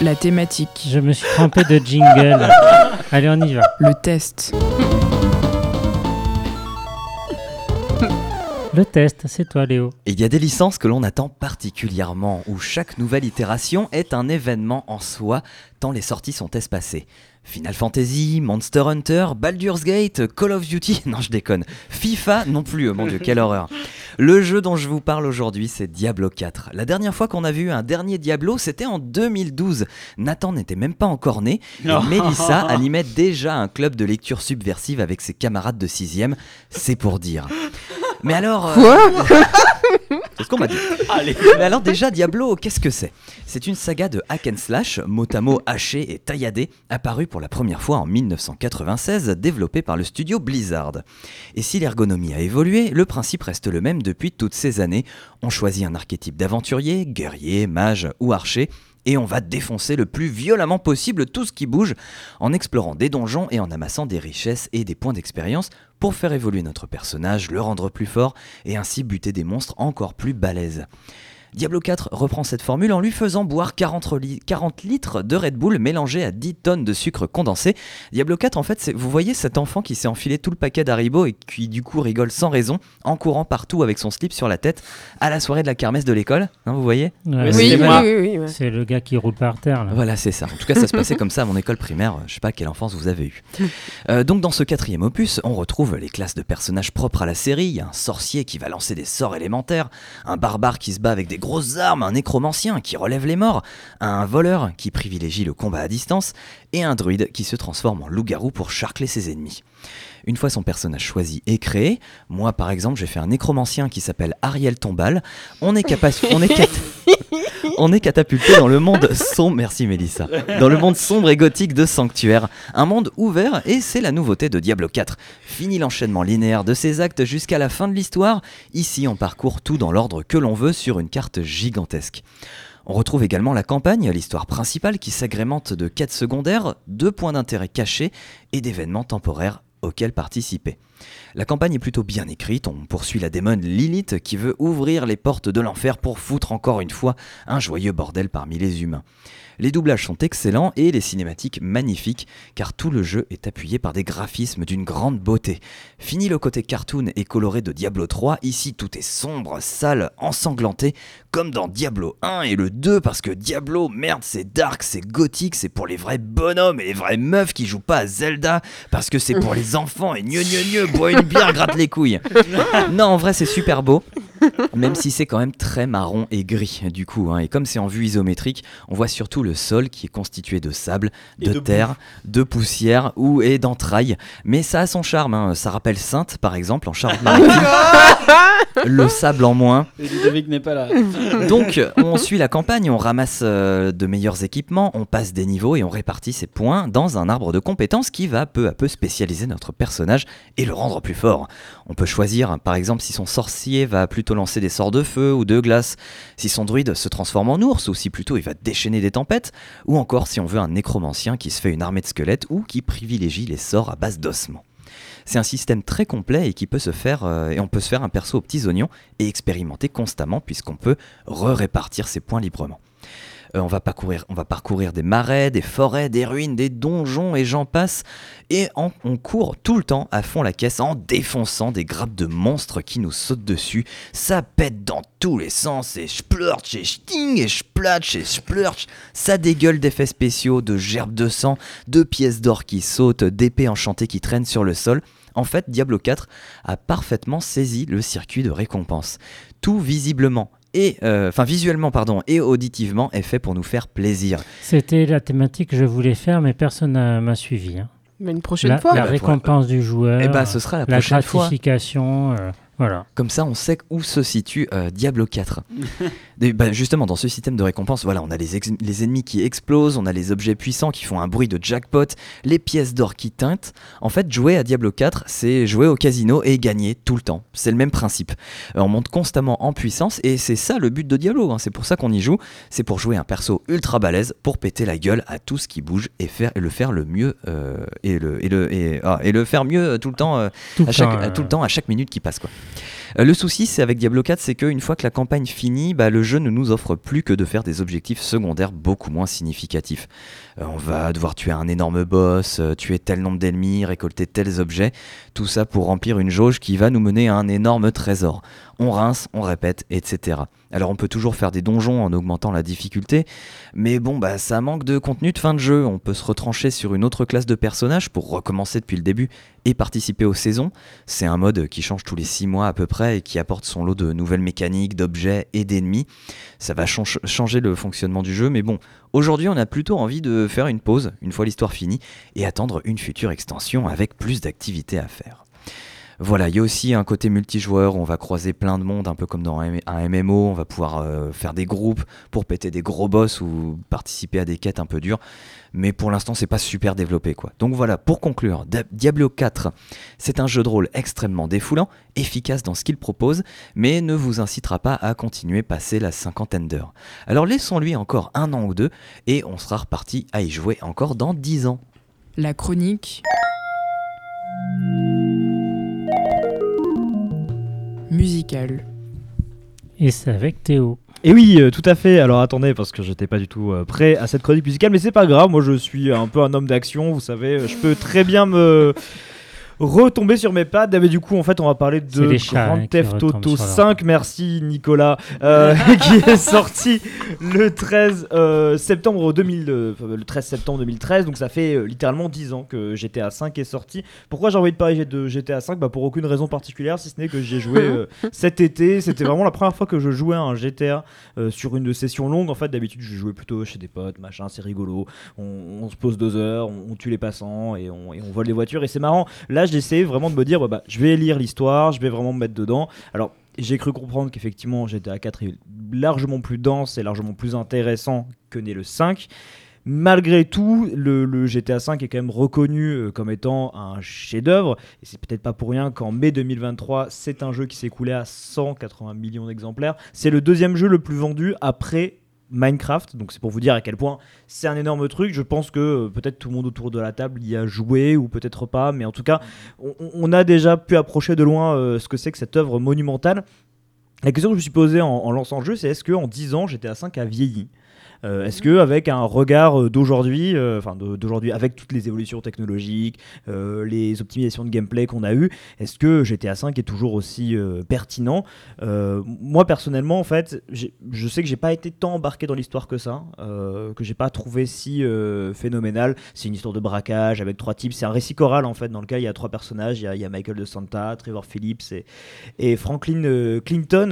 La thématique. Je me suis trompé de jingle. Allez, on y va. Le test. Le test, c'est toi, Léo. Et il y a des licences que l'on attend particulièrement, où chaque nouvelle itération est un événement en soi, tant les sorties sont espacées. Final Fantasy, Monster Hunter, Baldur's Gate, Call of Duty, non je déconne, FIFA non plus, oh mon dieu, quelle horreur. Le jeu dont je vous parle aujourd'hui, c'est Diablo 4. La dernière fois qu'on a vu un dernier Diablo, c'était en 2012. Nathan n'était même pas encore né, et Mélissa animait déjà un club de lecture subversive avec ses camarades de 6ème, c'est pour dire. Mais alors... euh, Quoi? c'est ce qu'on m'a dit. Mais alors déjà, Diablo, qu'est-ce que c'est? C'est une saga de hack and slash, mot à mot haché et tailladé, apparue pour la première fois en 1996, développée par le studio Blizzard. Et si l'ergonomie a évolué, le principe reste le même depuis toutes ces années. On choisit un archétype d'aventurier, guerrier, mage ou archer, et on va défoncer le plus violemment possible tout ce qui bouge, en explorant des donjons et en amassant des richesses et des points d'expérience pour faire évoluer notre personnage, le rendre plus fort et ainsi buter des monstres encore plus balèzes. Diablo 4 reprend cette formule en lui faisant boire 40, li- 40 litres de Red Bull mélangés à 10 tonnes de sucre condensé. Diablo 4, en fait, c'est- vous voyez cet enfant qui s'est enfilé tout le paquet d'Haribo et qui du coup rigole sans raison en courant partout avec son slip sur la tête à la soirée de la kermesse de l'école Non, vous voyez? Ouais, Oui, c'est- Oui, oui. C'est le gars qui roule par terre, là. Voilà, c'est ça. En tout cas, ça se passait comme ça à mon école primaire. Je sais pas quelle enfance vous avez eu. Euh, donc, dans ce quatrième opus, on retrouve les classes de personnages propres à la série. Il y a un sorcier qui va lancer des sorts élémentaires, un barbare qui se bat avec des grosses armes, un nécromancien qui relève les morts, un voleur qui privilégie le combat à distance, et un druide qui se transforme en loup-garou pour charcler ses ennemis. Une fois son personnage choisi et créé, moi par exemple j'ai fait un nécromancien qui s'appelle Ariel Tombal, on est capable... On est on est catapulté dans le monde sombre, merci Mélissa, dans le monde sombre et gothique de Sanctuaire, un monde ouvert et c'est la nouveauté de Diablo 4. Fini l'enchaînement linéaire de ses actes jusqu'à la fin de l'histoire, ici on parcourt tout dans l'ordre que l'on veut sur une carte gigantesque. On retrouve également la campagne, l'histoire principale qui s'agrémente de quêtes secondaires, de points d'intérêt cachés et d'événements temporaires auxquels participer. La campagne est plutôt bien écrite, on poursuit la démone Lilith qui veut ouvrir les portes de l'enfer pour foutre encore une fois un joyeux bordel parmi les humains. Les doublages sont excellents et les cinématiques magnifiques, car tout le jeu est appuyé par des graphismes d'une grande beauté. Fini le côté cartoon et coloré de Diablo 3, ici tout est sombre, sale, ensanglanté, comme dans Diablo 1 et le 2, parce que Diablo, merde, c'est dark, c'est gothique, c'est pour les vrais bonhommes et les vraies meufs qui jouent pas à Zelda, parce que c'est pour les enfants et gneu gneu gneu, bois une bière, gratte les couilles. Non, en vrai, c'est super beau. Même si c'est quand même très marron et gris du coup, hein. et comme c'est en vue isométrique, on voit surtout le sol qui est constitué de sable, de, de terre, de poussière ou et d'entrailles. Mais ça a son charme, hein. ça rappelle Sainte par exemple en Charente-Maritime. le sable en moins. Et Ludovic n'est pas là. Donc on suit la campagne, on ramasse euh, de meilleurs équipements, on passe des niveaux et on répartit ses points dans un arbre de compétences qui va peu à peu spécialiser notre personnage et le rendre plus fort. On peut choisir par exemple si son sorcier va plutôt lancer des sorts de feu ou de glace, si son druide se transforme en ours ou si plutôt il va déchaîner des tempêtes, ou encore si on veut un nécromancien qui se fait une armée de squelettes ou qui privilégie les sorts à base d'ossements. C'est un système très complet et qui peut se faire euh, et on peut se faire un perso aux petits oignons et expérimenter constamment puisqu'on peut re-répartir ses points librement. Euh, on, va parcourir, on va parcourir des marais, des forêts, des ruines, des donjons et j'en passe. Et en- on court tout le temps à fond la caisse en défonçant des grappes de monstres qui nous sautent dessus. Ça pète dans tous les sens et splurch et sting et splatch et splurch. Ça dégueule d'effets spéciaux, de gerbes de sang, de pièces d'or qui sautent, d'épées enchantées qui traînent sur le sol. En fait, Diablo 4 a parfaitement saisi le circuit de récompense. Tout visiblement et euh, enfin visuellement pardon et auditivement est fait pour nous faire plaisir. C'était la thématique que je voulais faire, mais personne n'a- m'a suivi. hein. Mais une prochaine La, fois. la bah, récompense du joueur, Et bah ce sera la la prochaine fois. gratification, euh, voilà. Comme ça, on sait où se situe euh, Diablo 4. Et bah, justement, dans ce système de récompense, voilà, on a les, ennemis qui explosent, on a les objets puissants qui font un bruit de jackpot, les pièces d'or qui teintent. En fait, jouer à Diablo 4, c'est jouer au casino et gagner tout le temps. C'est le même principe. Euh, on monte constamment en puissance et c'est ça le but de Diablo. hein. C'est pour ça qu'on y joue. C'est pour jouer un perso ultra balèze, pour péter la gueule à tout ce qui bouge et, faire, et le faire le mieux euh, et, le, et, le, et, ah, et le faire mieux tout le temps. euh, Tout à chaque, temps, à tout le temps, à chaque minute qui passe quoi. Euh, le souci, c'est avec Diablo 4, c'est qu'une fois que la campagne finit, bah, le jeu ne nous offre plus que de faire des objectifs secondaires beaucoup moins significatifs. Euh, on va devoir tuer un énorme boss, euh, tuer tel nombre d'ennemis, récolter tels objets, tout ça pour remplir une jauge qui va nous mener à un énorme trésor. On rince, on répète, etc. Alors on peut toujours faire des donjons en augmentant la difficulté, mais bon bah ça manque de contenu de fin de jeu, on peut se retrancher sur une autre classe de personnages pour recommencer depuis le début et participer aux saisons. C'est un mode qui change tous les 6 mois à peu près et qui apporte son lot de nouvelles mécaniques, d'objets et d'ennemis. Ça va chan- changer le fonctionnement du jeu, mais bon, aujourd'hui on a plutôt envie de faire une pause une fois l'histoire finie et attendre une future extension avec plus d'activités à faire. Voilà, il y a aussi un côté multijoueur, on va croiser plein de monde, un peu comme dans un MMO, on va pouvoir euh, faire des groupes pour péter des gros boss ou participer à des quêtes un peu dures, mais pour l'instant c'est pas super développé quoi. Donc voilà, pour conclure, Diablo 4, c'est un jeu de rôle extrêmement défoulant, efficace dans ce qu'il propose, mais ne vous incitera pas à continuer passer la cinquantaine d'heures. Alors laissons-lui encore un an ou deux, et on sera reparti à y jouer encore dans 10 ans. La chronique. Musicale. Et c'est avec Théo. Et oui, euh, tout à fait. Alors attendez, parce que j'étais pas du tout euh, prêt à cette chronique musicale, mais c'est pas grave. Moi, je suis un peu un homme d'action, vous savez. Je peux très bien me retomber sur mes pattes. Mais du coup, en fait, on va parler de hein, Grand qui Theft Auto sur leur- 5. Merci Nicolas, euh, qui est sorti le 13 euh, septembre 2000, euh, le 13 septembre 2013. Donc ça fait euh, littéralement 10 ans que GTA 5 est sorti. Pourquoi j'ai envie de parler de GTA 5 bah, pour aucune raison particulière, si ce n'est que j'y ai joué euh, cet été. C'était vraiment la première fois que je jouais à un GTA euh, sur une session longue. En fait, d'habitude, je jouais plutôt chez des potes, machin, c'est rigolo. On, on se pose deux heures, on, on tue les passants et on, et on vole les voitures. Et c'est marrant. Là, j'ai essayé vraiment de me dire, bah, bah, je vais lire l'histoire, je vais vraiment me mettre dedans. Alors, j'ai cru comprendre qu'effectivement, GTA 4 est largement plus dense et largement plus intéressant que n'est le 5. Malgré tout, le, GTA 5 est quand même reconnu euh, comme étant un chef-d'œuvre. Et c'est peut-être pas pour rien qu'en mai 2023, c'est un jeu qui s'est écoulé à 180 millions d'exemplaires. C'est le deuxième jeu le plus vendu après Minecraft. Donc c'est pour vous dire à quel point c'est un énorme truc. Je pense que euh, peut-être tout le monde autour de la table y a joué ou peut-être pas. Mais en tout cas, on, on a déjà pu approcher de loin euh, ce que c'est que cette œuvre monumentale. La question que je me suis posée en, en lançant le jeu, c'est est-ce qu'en 10 ans, GTA 5 a vieilli? Euh, Est-ce que avec un regard euh, d'aujourd'hui, euh, enfin d'aujourd'hui, avec toutes les évolutions technologiques, euh, les optimisations de gameplay qu'on a eues, est-ce que GTA 5 est toujours aussi pertinent? Moi personnellement, en fait, je sais que j'ai pas été tant embarqué dans l'histoire que ça, que j'ai pas trouvé si phénoménal. C'est une histoire de braquage avec trois types. C'est un récit choral en fait dans lequel il y a trois personnages. Il y a, il y a Michael de Santa, Trevor Phillips et, et Franklin euh,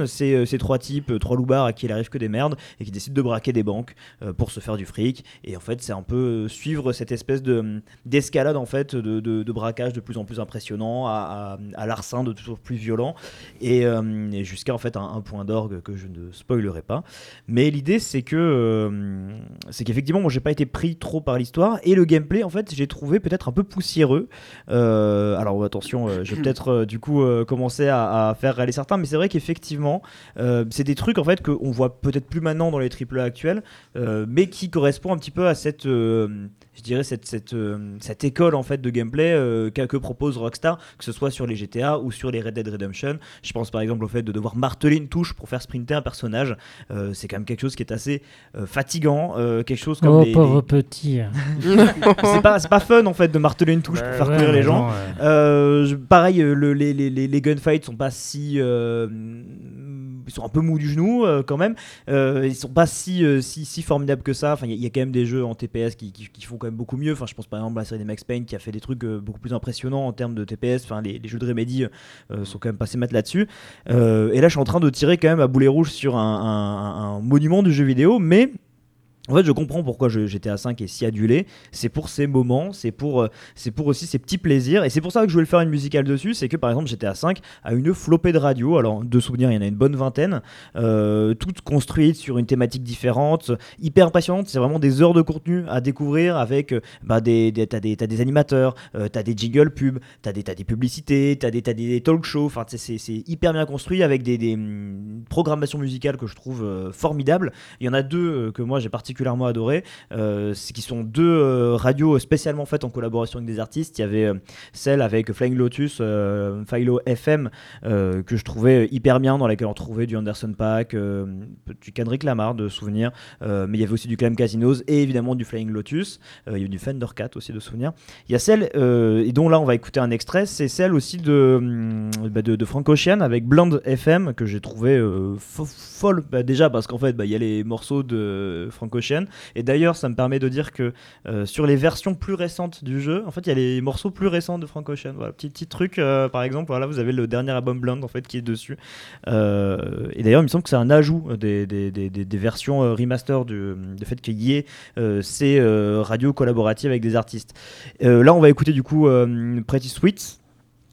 C'est euh, ces trois types, euh, trois loupards à qui il arrive que des merdes et qui décident de braquer des banques euh, pour se faire du fric. Et en fait, c'est un peu suivre cette espèce de d'escalade en fait de, de- de braquage de plus en plus impressionnant à, à, à larcin de toujours plus violent et, euh, et jusqu'à en fait un, un point d'orgue que je ne spoilerai pas. Mais l'idée c'est que euh, c'est qu'effectivement moi j'ai pas été pris trop par l'histoire et le gameplay en fait j'ai trouvé peut-être un peu poussiéreux. Euh, alors attention, je vais peut-être du coup commencer à, à faire râler certains, mais c'est vrai qu'effectivement euh, c'est des trucs en fait qu'on voit peut-être plus maintenant dans les AAA actuels, euh, mais qui correspond un petit peu à cette, euh, je dirais cette, cette, euh, cette école en fait de gameplay euh, que propose Rockstar, que ce soit sur les GTA ou sur les Red Dead Redemption. Je pense par exemple au fait de devoir marteler une touche pour faire sprinter un personnage. Euh, c'est quand même quelque chose qui est assez euh, fatigant, euh, quelque chose comme Oh, les- pauvre les- petit. c'est pas, c'est pas fun en fait de marteler une touche pour faire Ouais, courir les gens. bon, ouais. Euh, je- pareil, le- les, les, les, les gunfights sont pas si. Ils sont un peu mous du genou euh, quand même. Euh, ils sont pas si, euh, si, si formidables que ça. Enfin, il y, a- il y a quand même des jeux en TPS qui, qui, qui font quand même beaucoup mieux. Enfin, je pense par exemple à la série des Max Payne qui a fait des trucs euh, beaucoup plus impressionnants en termes de TPS. Enfin, les, les jeux de Remedy euh, sont quand même passés mettre là-dessus. Et là, je suis en train de tirer quand même à boulet rouge sur un, un- un monument du jeu vidéo, mais. En fait, je comprends pourquoi je- GTA 5 est si adulé. C'est pour ces moments, c'est pour, euh, c'est pour aussi ces petits plaisirs. Et c'est pour ça que je voulais faire une musicale dessus. C'est que par exemple, GTA 5 a une flopée de radios. Alors, de souvenirs, il y en a une bonne vingtaine. euh, toutes construites sur une thématique différente. Hyper impressionnante. C'est vraiment des heures de contenu à découvrir avec. euh, bah, des, des, t'as, des, des animateurs, t'as des jingles pubs, t'as des, des publicités, t'as des, t'as des talk shows. Enfin, c'est, hyper bien construit avec des, hum, programmations musicales que je trouve euh, formidables. Il y en a deux que moi j'ai particulièrement particulièrement adoré, euh, c'est qui sont deux euh, radios spécialement faites en collaboration avec des artistes. Il y avait euh, celle avec Flying Lotus, Philo FM, que je trouvais hyper bien, dans laquelle on trouvait du Anderson euh, du Kendrick Lamar de souvenirs, mais il y avait aussi du Clem Casinos et évidemment du Flying Lotus. Il y avait du Fender 4 aussi de souvenirs. Il y a celle, et dont là on va écouter un extrait, c'est celle aussi de, hum, bah, de, de Frank avec Blonde FM que j'ai trouvé fo- folle. Bah, déjà parce qu'en fait bah, il y a les morceaux de Frank Et d'ailleurs ça me permet de dire que euh, sur les versions plus récentes du jeu, en fait il y a les morceaux plus récents de Frank Ocean. Voilà, petit, truc euh, par exemple, voilà, vous avez le dernier album Blonde en fait qui est dessus. Euh, et d'ailleurs il me semble que c'est un ajout des, versions remaster du, du fait qu'il y ait ces radios collaboratives avec des artistes. Là, on va écouter du coup Pretty Sweet.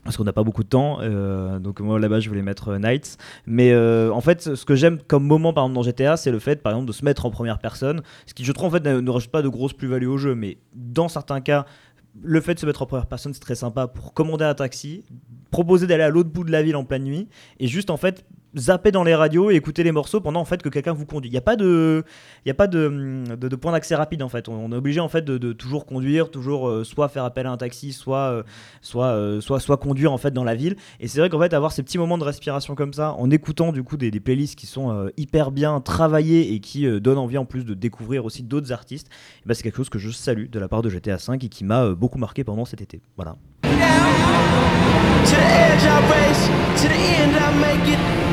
Parce qu'on n'a pas beaucoup de temps, euh, donc moi là-bas je voulais mettre euh. Mais euh, en fait, ce que j'aime comme moment par exemple dans GTA, c'est le fait par exemple de se mettre en première personne, ce qui je trouve en fait ne, ne rajoute pas de grosse plus-value au jeu, mais dans certains cas, le fait de se mettre en première personne c'est très sympa pour commander un taxi, proposer d'aller à l'autre bout de la ville en pleine nuit, et juste en fait zapper dans les radios et écouter les morceaux pendant en fait que quelqu'un vous conduit. Il n'y a pas de, il a pas de, de, de point d'accès rapide en fait. On, est obligé en fait de, toujours conduire, toujours euh, soit faire appel à un taxi, soit, euh, euh, soit, soit conduire en fait dans la ville. Et c'est vrai qu'en fait avoir ces petits moments de respiration comme ça, en écoutant du coup des, playlists qui sont hyper bien travaillées et qui donnent envie en plus de découvrir aussi d'autres artistes, eh ben, c'est quelque chose que je salue de la part de GTA V et qui m'a beaucoup marqué pendant cet été. Voilà.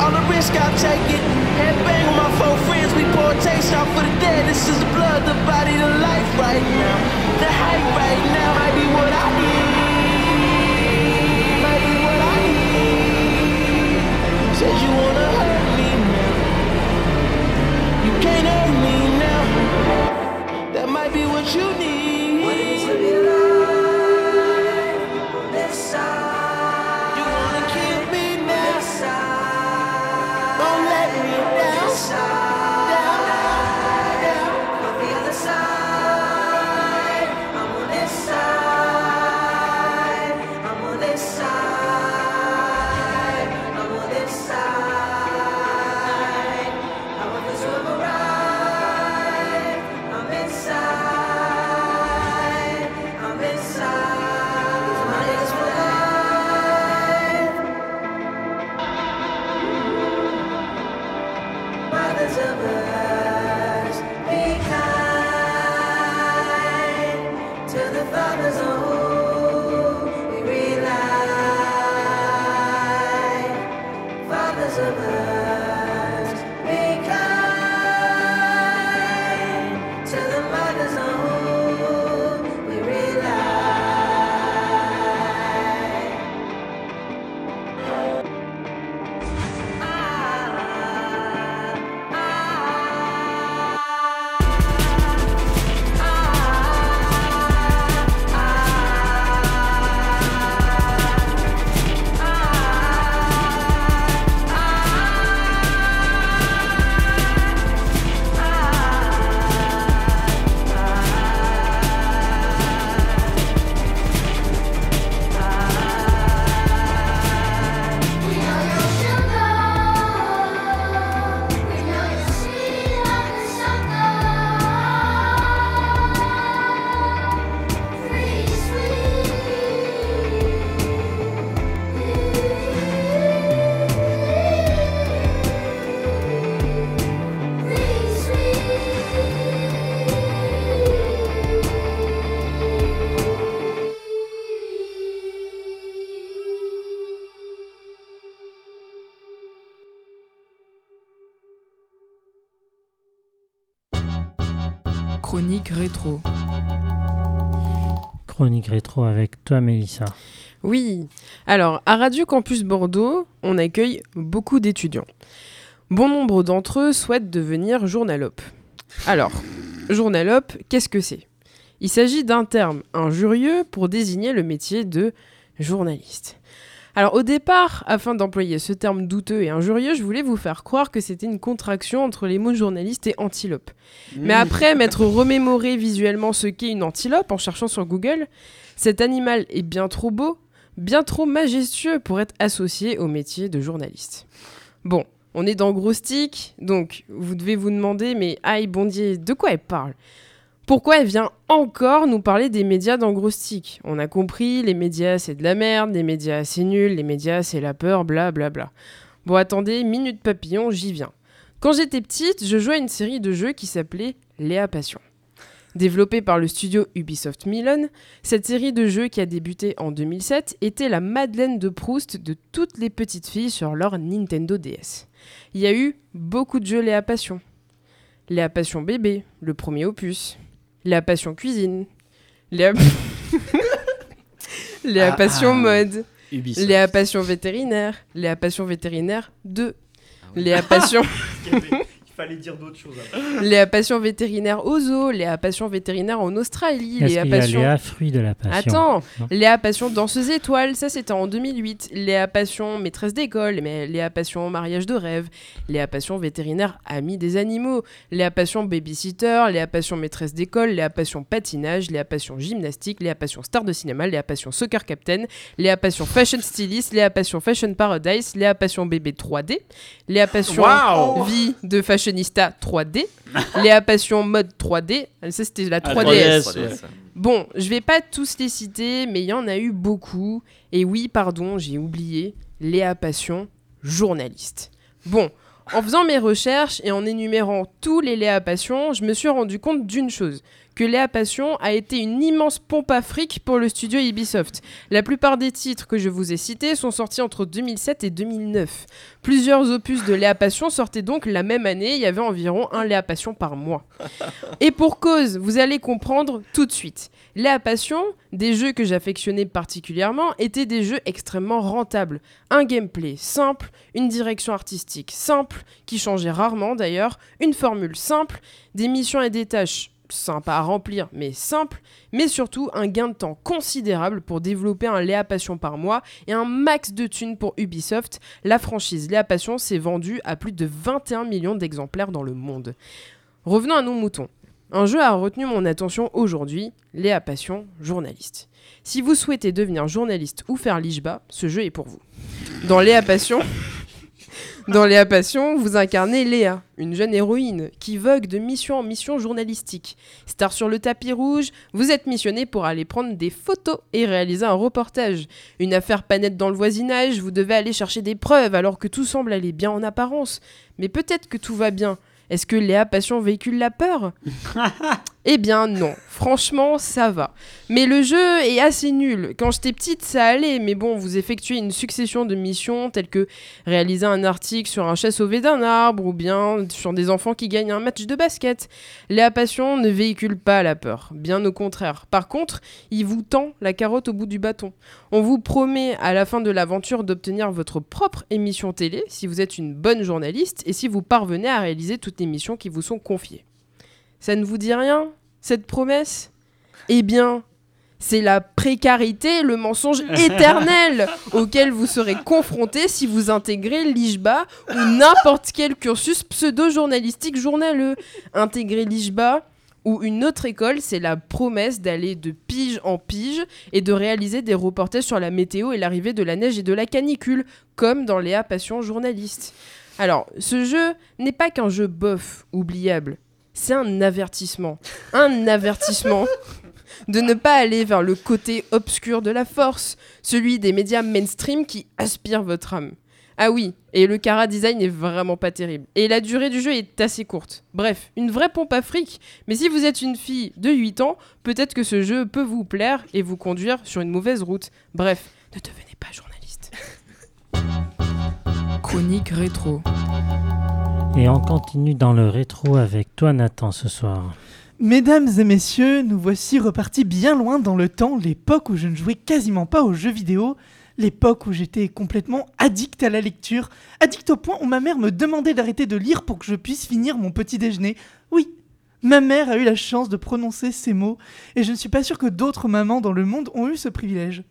All the risk I take it. Head bang with my four friends, we pour a taste out for the dead. This is the blood, the body, the life right now. The hype right now might be what I need. Might be what I need. Said you wanna hurt me now. You can't hurt me now. That might be what you need. Avec toi, Mélissa. Oui. Alors, à Radio Campus Bordeaux, on accueille beaucoup d'étudiants. Bon nombre d'entre eux souhaitent devenir journalope. Alors, journalope, qu'est-ce que c'est? Il s'agit d'un terme injurieux pour désigner le métier de journaliste. Alors au départ, afin d'employer ce terme douteux et injurieux, je voulais vous faire croire que c'était une contraction entre les mots journaliste et antilope. Mais après m'être remémoré visuellement ce qu'est une antilope en cherchant sur Google, cet animal est bien trop beau, bien trop majestueux pour être associé au métier de journaliste. Bon, on est dans Gros Stick, donc vous devez vous demander, mais aïe, bondier, de quoi elle parle? Pourquoi elle vient encore nous parler des médias dans On a compris, les médias c'est de la merde, les médias c'est nul, les médias c'est la peur, bla bla bla. Bon, attendez, minute papillon, j'y viens. Quand j'étais petite, je jouais à une série de jeux qui s'appelait Léa Passion. Développée par le studio Ubisoft Milan, cette série de jeux qui a débuté en 2007 était la Madeleine de Proust de toutes les petites filles sur leur Nintendo DS. Il y a eu beaucoup de jeux Léa Passion. Léa Passion bébé, le premier opus. Léa Passion cuisine. Léa, Léa Ah, Passion ah. mode. Ubisoft. Léa Passion vétérinaire. Léa Passion vétérinaire 2. Léa Passion, Il fallait dire d'autres choses. Léa Passion vétérinaire au zoo. Léa Passion vétérinaire en Australie. Est-ce Léa qu'il y a Passion. Léa, fruit de la passion Attends, Non. Léa Passion danseuse étoile, ça c'était en 2008. Léa Passion maîtresse d'école, mais Léa Passion mariage de rêve. Léa Passion vétérinaire amie des animaux. Léa Passion babysitter, Léa Passion maîtresse d'école, Léa Passion patinage, Léa Passion gymnastique, Léa Passion star de cinéma, Léa Passion soccer captain, Léa Passion fashion stylist, Léa Passion fashion paradise, Léa Passion bébé 3D, Léa Passion Waouh vie de fashionista 3D, Léa Passion mode 3D, ça c'était la Ah, 3DS. 3DS, ouais. Bon, je vais pas tous les citer, mais il y en a eu beaucoup. Et oui, pardon, j'ai oublié Léa Passion, journaliste. Bon, en faisant mes recherches et en énumérant tous les Léa Passion, je me suis rendu compte d'une chose que Léa Passion a été une immense pompe à fric pour le studio Ubisoft. La plupart des titres que je vous ai cités sont sortis entre 2007 et 2009. Plusieurs opus de Léa Passion sortaient donc la même année, il y avait environ un Léa Passion par mois. Et pour cause, vous allez comprendre tout de suite. Léa Passion, des jeux que j'affectionnais particulièrement, étaient des jeux extrêmement rentables. Un gameplay simple, une direction artistique simple, qui changeait rarement d'ailleurs, une formule simple, des missions et des tâches sympas à remplir mais simples, mais surtout un gain de temps considérable pour développer un Léa Passion par mois et un max de thunes pour Ubisoft. La franchise Léa Passion s'est vendue à plus de 21 millions d'exemplaires dans le monde. Revenons à nos moutons. Un jeu a retenu mon attention aujourd'hui, Léa Passion, journaliste. Si vous souhaitez devenir journaliste ou faire l'IJBA, ce jeu est pour vous. Dans Léa Passion, dans Léa Passion, vous incarnez Léa, une jeune héroïne qui vogue de mission en mission journalistique. Star sur le tapis rouge, vous êtes missionné pour aller prendre des photos et réaliser un reportage. Une affaire pas nette dans le voisinage, vous devez aller chercher des preuves alors que tout semble aller bien en apparence. Mais peut-être que tout va bien. Est-ce que Léa Passion véhicule la peur? Eh bien non, franchement ça va. Mais le jeu est assez nul. Quand j'étais petite ça allait, mais bon, vous effectuez une succession de missions telles que réaliser un article sur un chat sauvé d'un arbre ou bien sur des enfants qui gagnent un match de basket. Léa Passion ne véhicule pas la peur, bien au contraire. Par contre, il vous tend la carotte au bout du bâton. On vous promet à la fin de l'aventure d'obtenir votre propre émission télé si vous êtes une bonne journaliste et si vous parvenez à réaliser toutes les missions qui vous sont confiées. Ça ne vous dit rien, cette promesse? Eh bien, c'est la précarité, le mensonge éternel auquel vous serez confronté si vous intégrez l'IJBA ou n'importe quel cursus pseudo-journalistique journaleux. Intégrer l'IJBA ou une autre école, c'est la promesse d'aller de pige en pige et de réaliser des reportages sur la météo et l'arrivée de la neige et de la canicule, comme dans Léa Passion journaliste. Alors, ce jeu n'est pas qu'un jeu bof, oubliable. C'est un avertissement. Un avertissement de ne pas aller vers le côté obscur de la force, celui des médias mainstream qui aspirent votre âme. Ah oui, et le Cara design est vraiment pas terrible. Et la durée du jeu est assez courte. Bref, une vraie pompe à fric. Mais si vous êtes une fille de 8 ans, peut-être que ce jeu peut vous plaire et vous conduire sur une mauvaise route. Bref, ne devenez pas journaliste. Chronique rétro. Et on continue dans le rétro avec toi, Nathan, ce soir. Mesdames et messieurs, nous voici repartis bien loin dans le temps, l'époque où je ne jouais quasiment pas aux jeux vidéo, l'époque où j'étais complètement addict à la lecture, addict au point où ma mère me demandait d'arrêter de lire pour que je puisse finir mon petit déjeuner. Oui, ma mère a eu la chance de prononcer ces mots, et je ne suis pas sûr que d'autres mamans dans le monde ont eu ce privilège.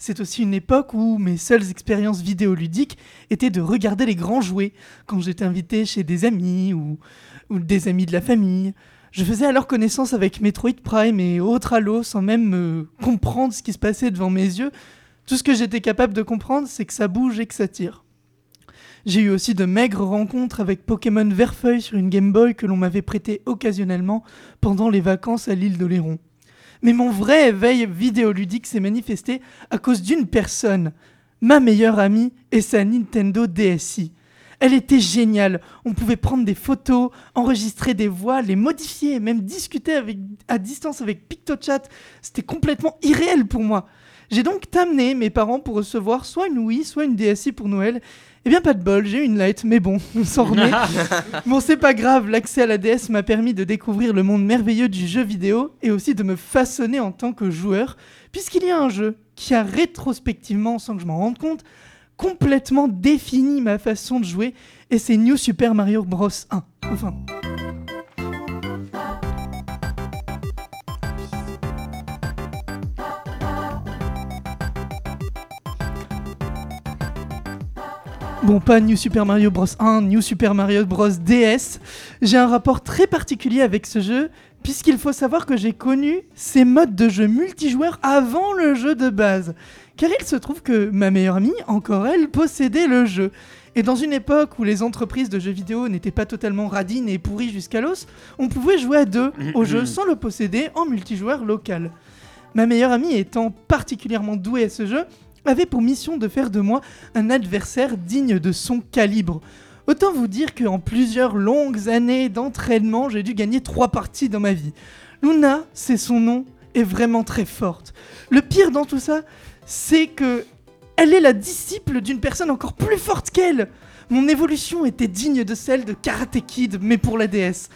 C'est aussi une époque où mes seules expériences vidéoludiques étaient de regarder les grands jouets quand j'étais invité chez des amis ou, des amis de la famille. Je faisais alors connaissance avec Metroid Prime et autres Halo sans même euh, comprendre ce qui se passait devant mes yeux. Tout ce que j'étais capable de comprendre, c'est que ça bouge et que ça tire. J'ai eu aussi de maigres rencontres avec Pokémon Verfeuille sur une Game Boy que l'on m'avait prêté occasionnellement pendant les vacances à l'île d'Oléron. Mais mon vrai éveil vidéoludique s'est manifesté à cause d'une personne, ma meilleure amie et sa Nintendo DSi. Elle était géniale. On pouvait prendre des photos, enregistrer des voix, les modifier, même discuter à distance avec PictoChat. C'était complètement irréel pour moi. J'ai donc amené mes parents pour recevoir soit une Wii, soit une DSi pour Noël. Eh bien, pas de bol, j'ai eu une Lite, mais bon, on s'en remet. bon, c'est pas grave, l'accès à la DS m'a permis de découvrir le monde merveilleux du jeu vidéo et aussi de me façonner en tant que joueur, puisqu'il y a un jeu qui a rétrospectivement, sans que je m'en rende compte, complètement défini ma façon de jouer, et c'est New Super Mario Bros 1. Enfin. Bon, pas New Super Mario Bros 1, New Super Mario Bros DS. J'ai un rapport très particulier avec ce jeu, puisqu'il faut savoir que j'ai connu ces modes de jeu multijoueur avant le jeu de base. Car il se trouve que ma meilleure amie, encore elle, possédait le jeu. Et dans une époque où les entreprises de jeux vidéo n'étaient pas totalement radines et pourries jusqu'à l'os, on pouvait jouer à deux au jeu sans le posséder en multijoueur local. Ma meilleure amie étant particulièrement douée à ce jeu, avait pour mission de faire de moi un adversaire digne de son calibre. Autant vous dire qu'en plusieurs longues années d'entraînement, j'ai dû gagner trois parties dans ma vie. Luna, c'est son nom, est vraiment très forte. Le pire dans tout ça, c'est que elle est la disciple d'une personne encore plus forte qu'elle. Mon évolution était digne de celle de Karate Kid, mais pour la DS.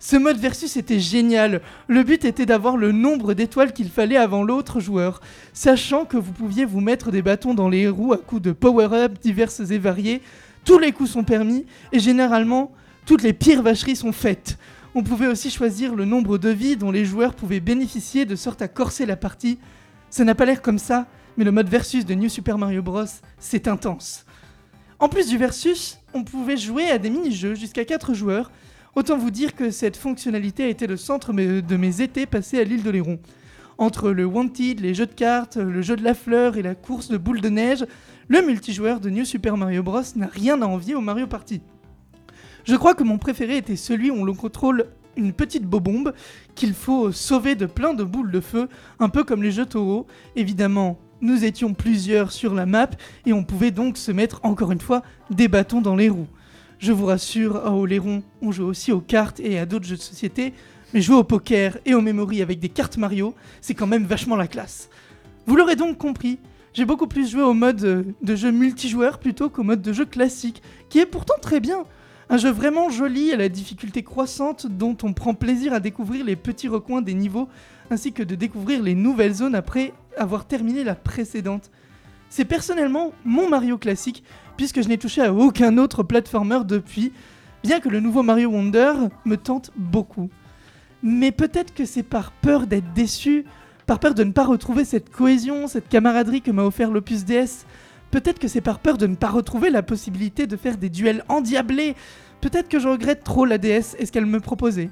Ce mode versus était génial. Le but était d'avoir le nombre d'étoiles qu'il fallait avant l'autre joueur, sachant que vous pouviez vous mettre des bâtons dans les roues à coups de power-up diverses et variés. Tous les coups sont permis et généralement, toutes les pires vacheries sont faites. On pouvait aussi choisir le nombre de vies dont les joueurs pouvaient bénéficier de sorte à corser la partie. Ça n'a pas l'air comme ça, mais le mode versus de New Super Mario Bros, c'est intense. En plus du versus, on pouvait jouer à des mini-jeux jusqu'à 4 joueurs. Autant vous dire que cette fonctionnalité a été le centre de mes étés passés à l'île de Léron. Entre le Wanted, les jeux de cartes, le jeu de la fleur et la course de boules de neige, le multijoueur de New Super Mario Bros n'a rien à envier au Mario Party. Je crois que mon préféré était celui où on contrôle une petite bobombe qu'il faut sauver de plein de boules de feu, un peu comme les jeux Toho. Évidemment, nous étions plusieurs sur la map et on pouvait donc se mettre encore une fois des bâtons dans les roues. Je vous rassure, à Oléron, on joue aussi aux cartes et à d'autres jeux de société, mais jouer au poker et au memory avec des cartes Mario, c'est quand même vachement la classe. Vous l'aurez donc compris, j'ai beaucoup plus joué au mode euh, de jeu multijoueur plutôt qu'au mode de jeu classique, qui est pourtant très bien. Un jeu vraiment joli à la difficulté croissante dont on prend plaisir à découvrir les petits recoins des niveaux ainsi que de découvrir les nouvelles zones après avoir terminé la précédente. C'est personnellement mon Mario classique puisque je n'ai touché à aucun autre platformer depuis, bien que le nouveau Mario Wonder me tente beaucoup. Mais peut-être que c'est par peur d'être déçu, par peur de ne pas retrouver cette cohésion, cette camaraderie que m'a offert l'Opus DS. Peut-être que c'est par peur de ne pas retrouver la possibilité de faire des duels endiablés. Peut-être que je regrette trop la DS et ce qu'elle me proposait.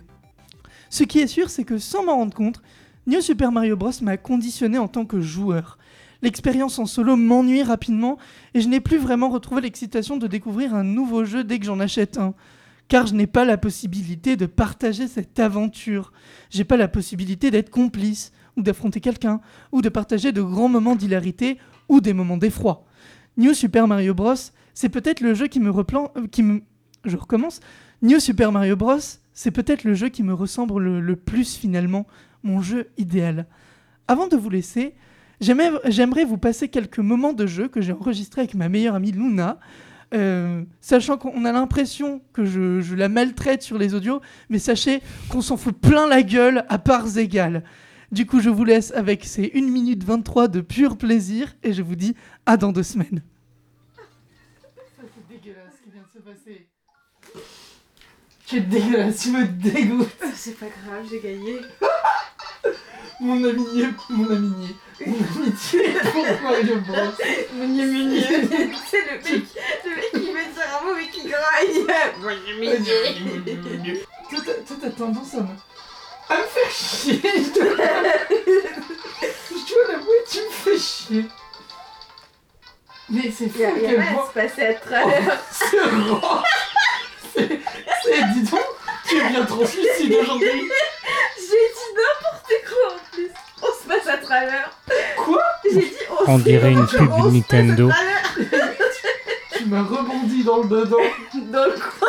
Ce qui est sûr, c'est que sans m'en rendre compte, New Super Mario Bros m'a conditionné en tant que joueur. L'expérience en solo m'ennuie rapidement et je n'ai plus vraiment retrouvé l'excitation de découvrir un nouveau jeu dès que j'en achète un. Car je n'ai pas la possibilité de partager cette aventure. J'ai pas la possibilité d'être complice, ou d'affronter quelqu'un, ou de partager de grands moments d'hilarité, ou des moments d'effroi. New Super Mario Bros, c'est peut-être le jeu qui me replan... euh, qui me... Je recommence. New Super Mario Bros, c'est peut-être le jeu qui me ressemble le, le plus finalement, mon jeu idéal. Avant de vous laisser, j'aimerais vous passer quelques moments de jeu que j'ai enregistrés avec ma meilleure amie Luna, euh, sachant qu'on a l'impression que je, je la maltraite sur les audios, mais sachez qu'on s'en fout plein la gueule à parts égales. Du coup, je vous laisse avec ces 1 minute 23 de pur plaisir et je vous dis à dans deux semaines. Ça, c'est dégueulasse ce qui vient de se passer. Tu es dégueulasse, tu me dégoûtes. C'est pas grave, j'ai gagné. Mon amitié, mon amitié, mon amitié pour Mario Bros. Meunier, meunier. C'est le mec, le mec qui met sur un mot mais qui graille. Toi, toi, t'as tendance à me... à me faire chier. Je dois l'avouer, tu me fais chier. Mais c'est fou Il a rien à se passer à travers. C'est grand C'est. c'est- Dis donc, tu es bien translucide aujourd'hui J'ai dit n'importe quoi en plus. On se passe à travers. Quoi J'ai dit on, On se- dirait une pub on se Nintendo. Tu m'as rebondi dans le dedans. Dans le coin.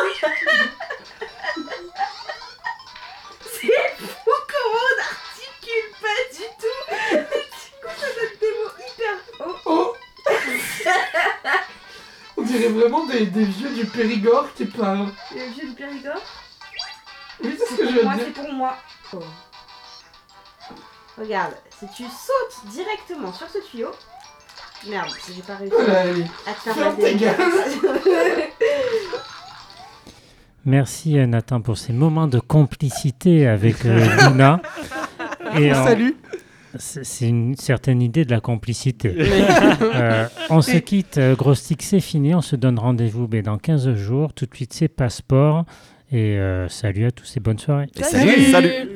C'est fou comment on n'articule pas du tout. Du coup, ça donne des mots hyper. Oh On dirait vraiment des, des vieux du Périgord qui parlent. Le vieux de Périgord Oui, c'est ce que pour je veux moi, dire. c'est pour moi. Oh. Regarde, si tu sautes directement sur ce tuyau. Merde, si j'ai pas réussi allez. à te faire la. Merci euh, Nathan pour ces moments de complicité avec euh, Luna. Et en- Salut c'est une certaine idée de la complicité. Euh, on se quitte, Gros Stick, c'est fini. On se donne rendez-vous ben, dans 15 jours. Tout de suite, c'est passeport. Et euh, salut à tous et bonne soirée. Et salut, salut. Salut.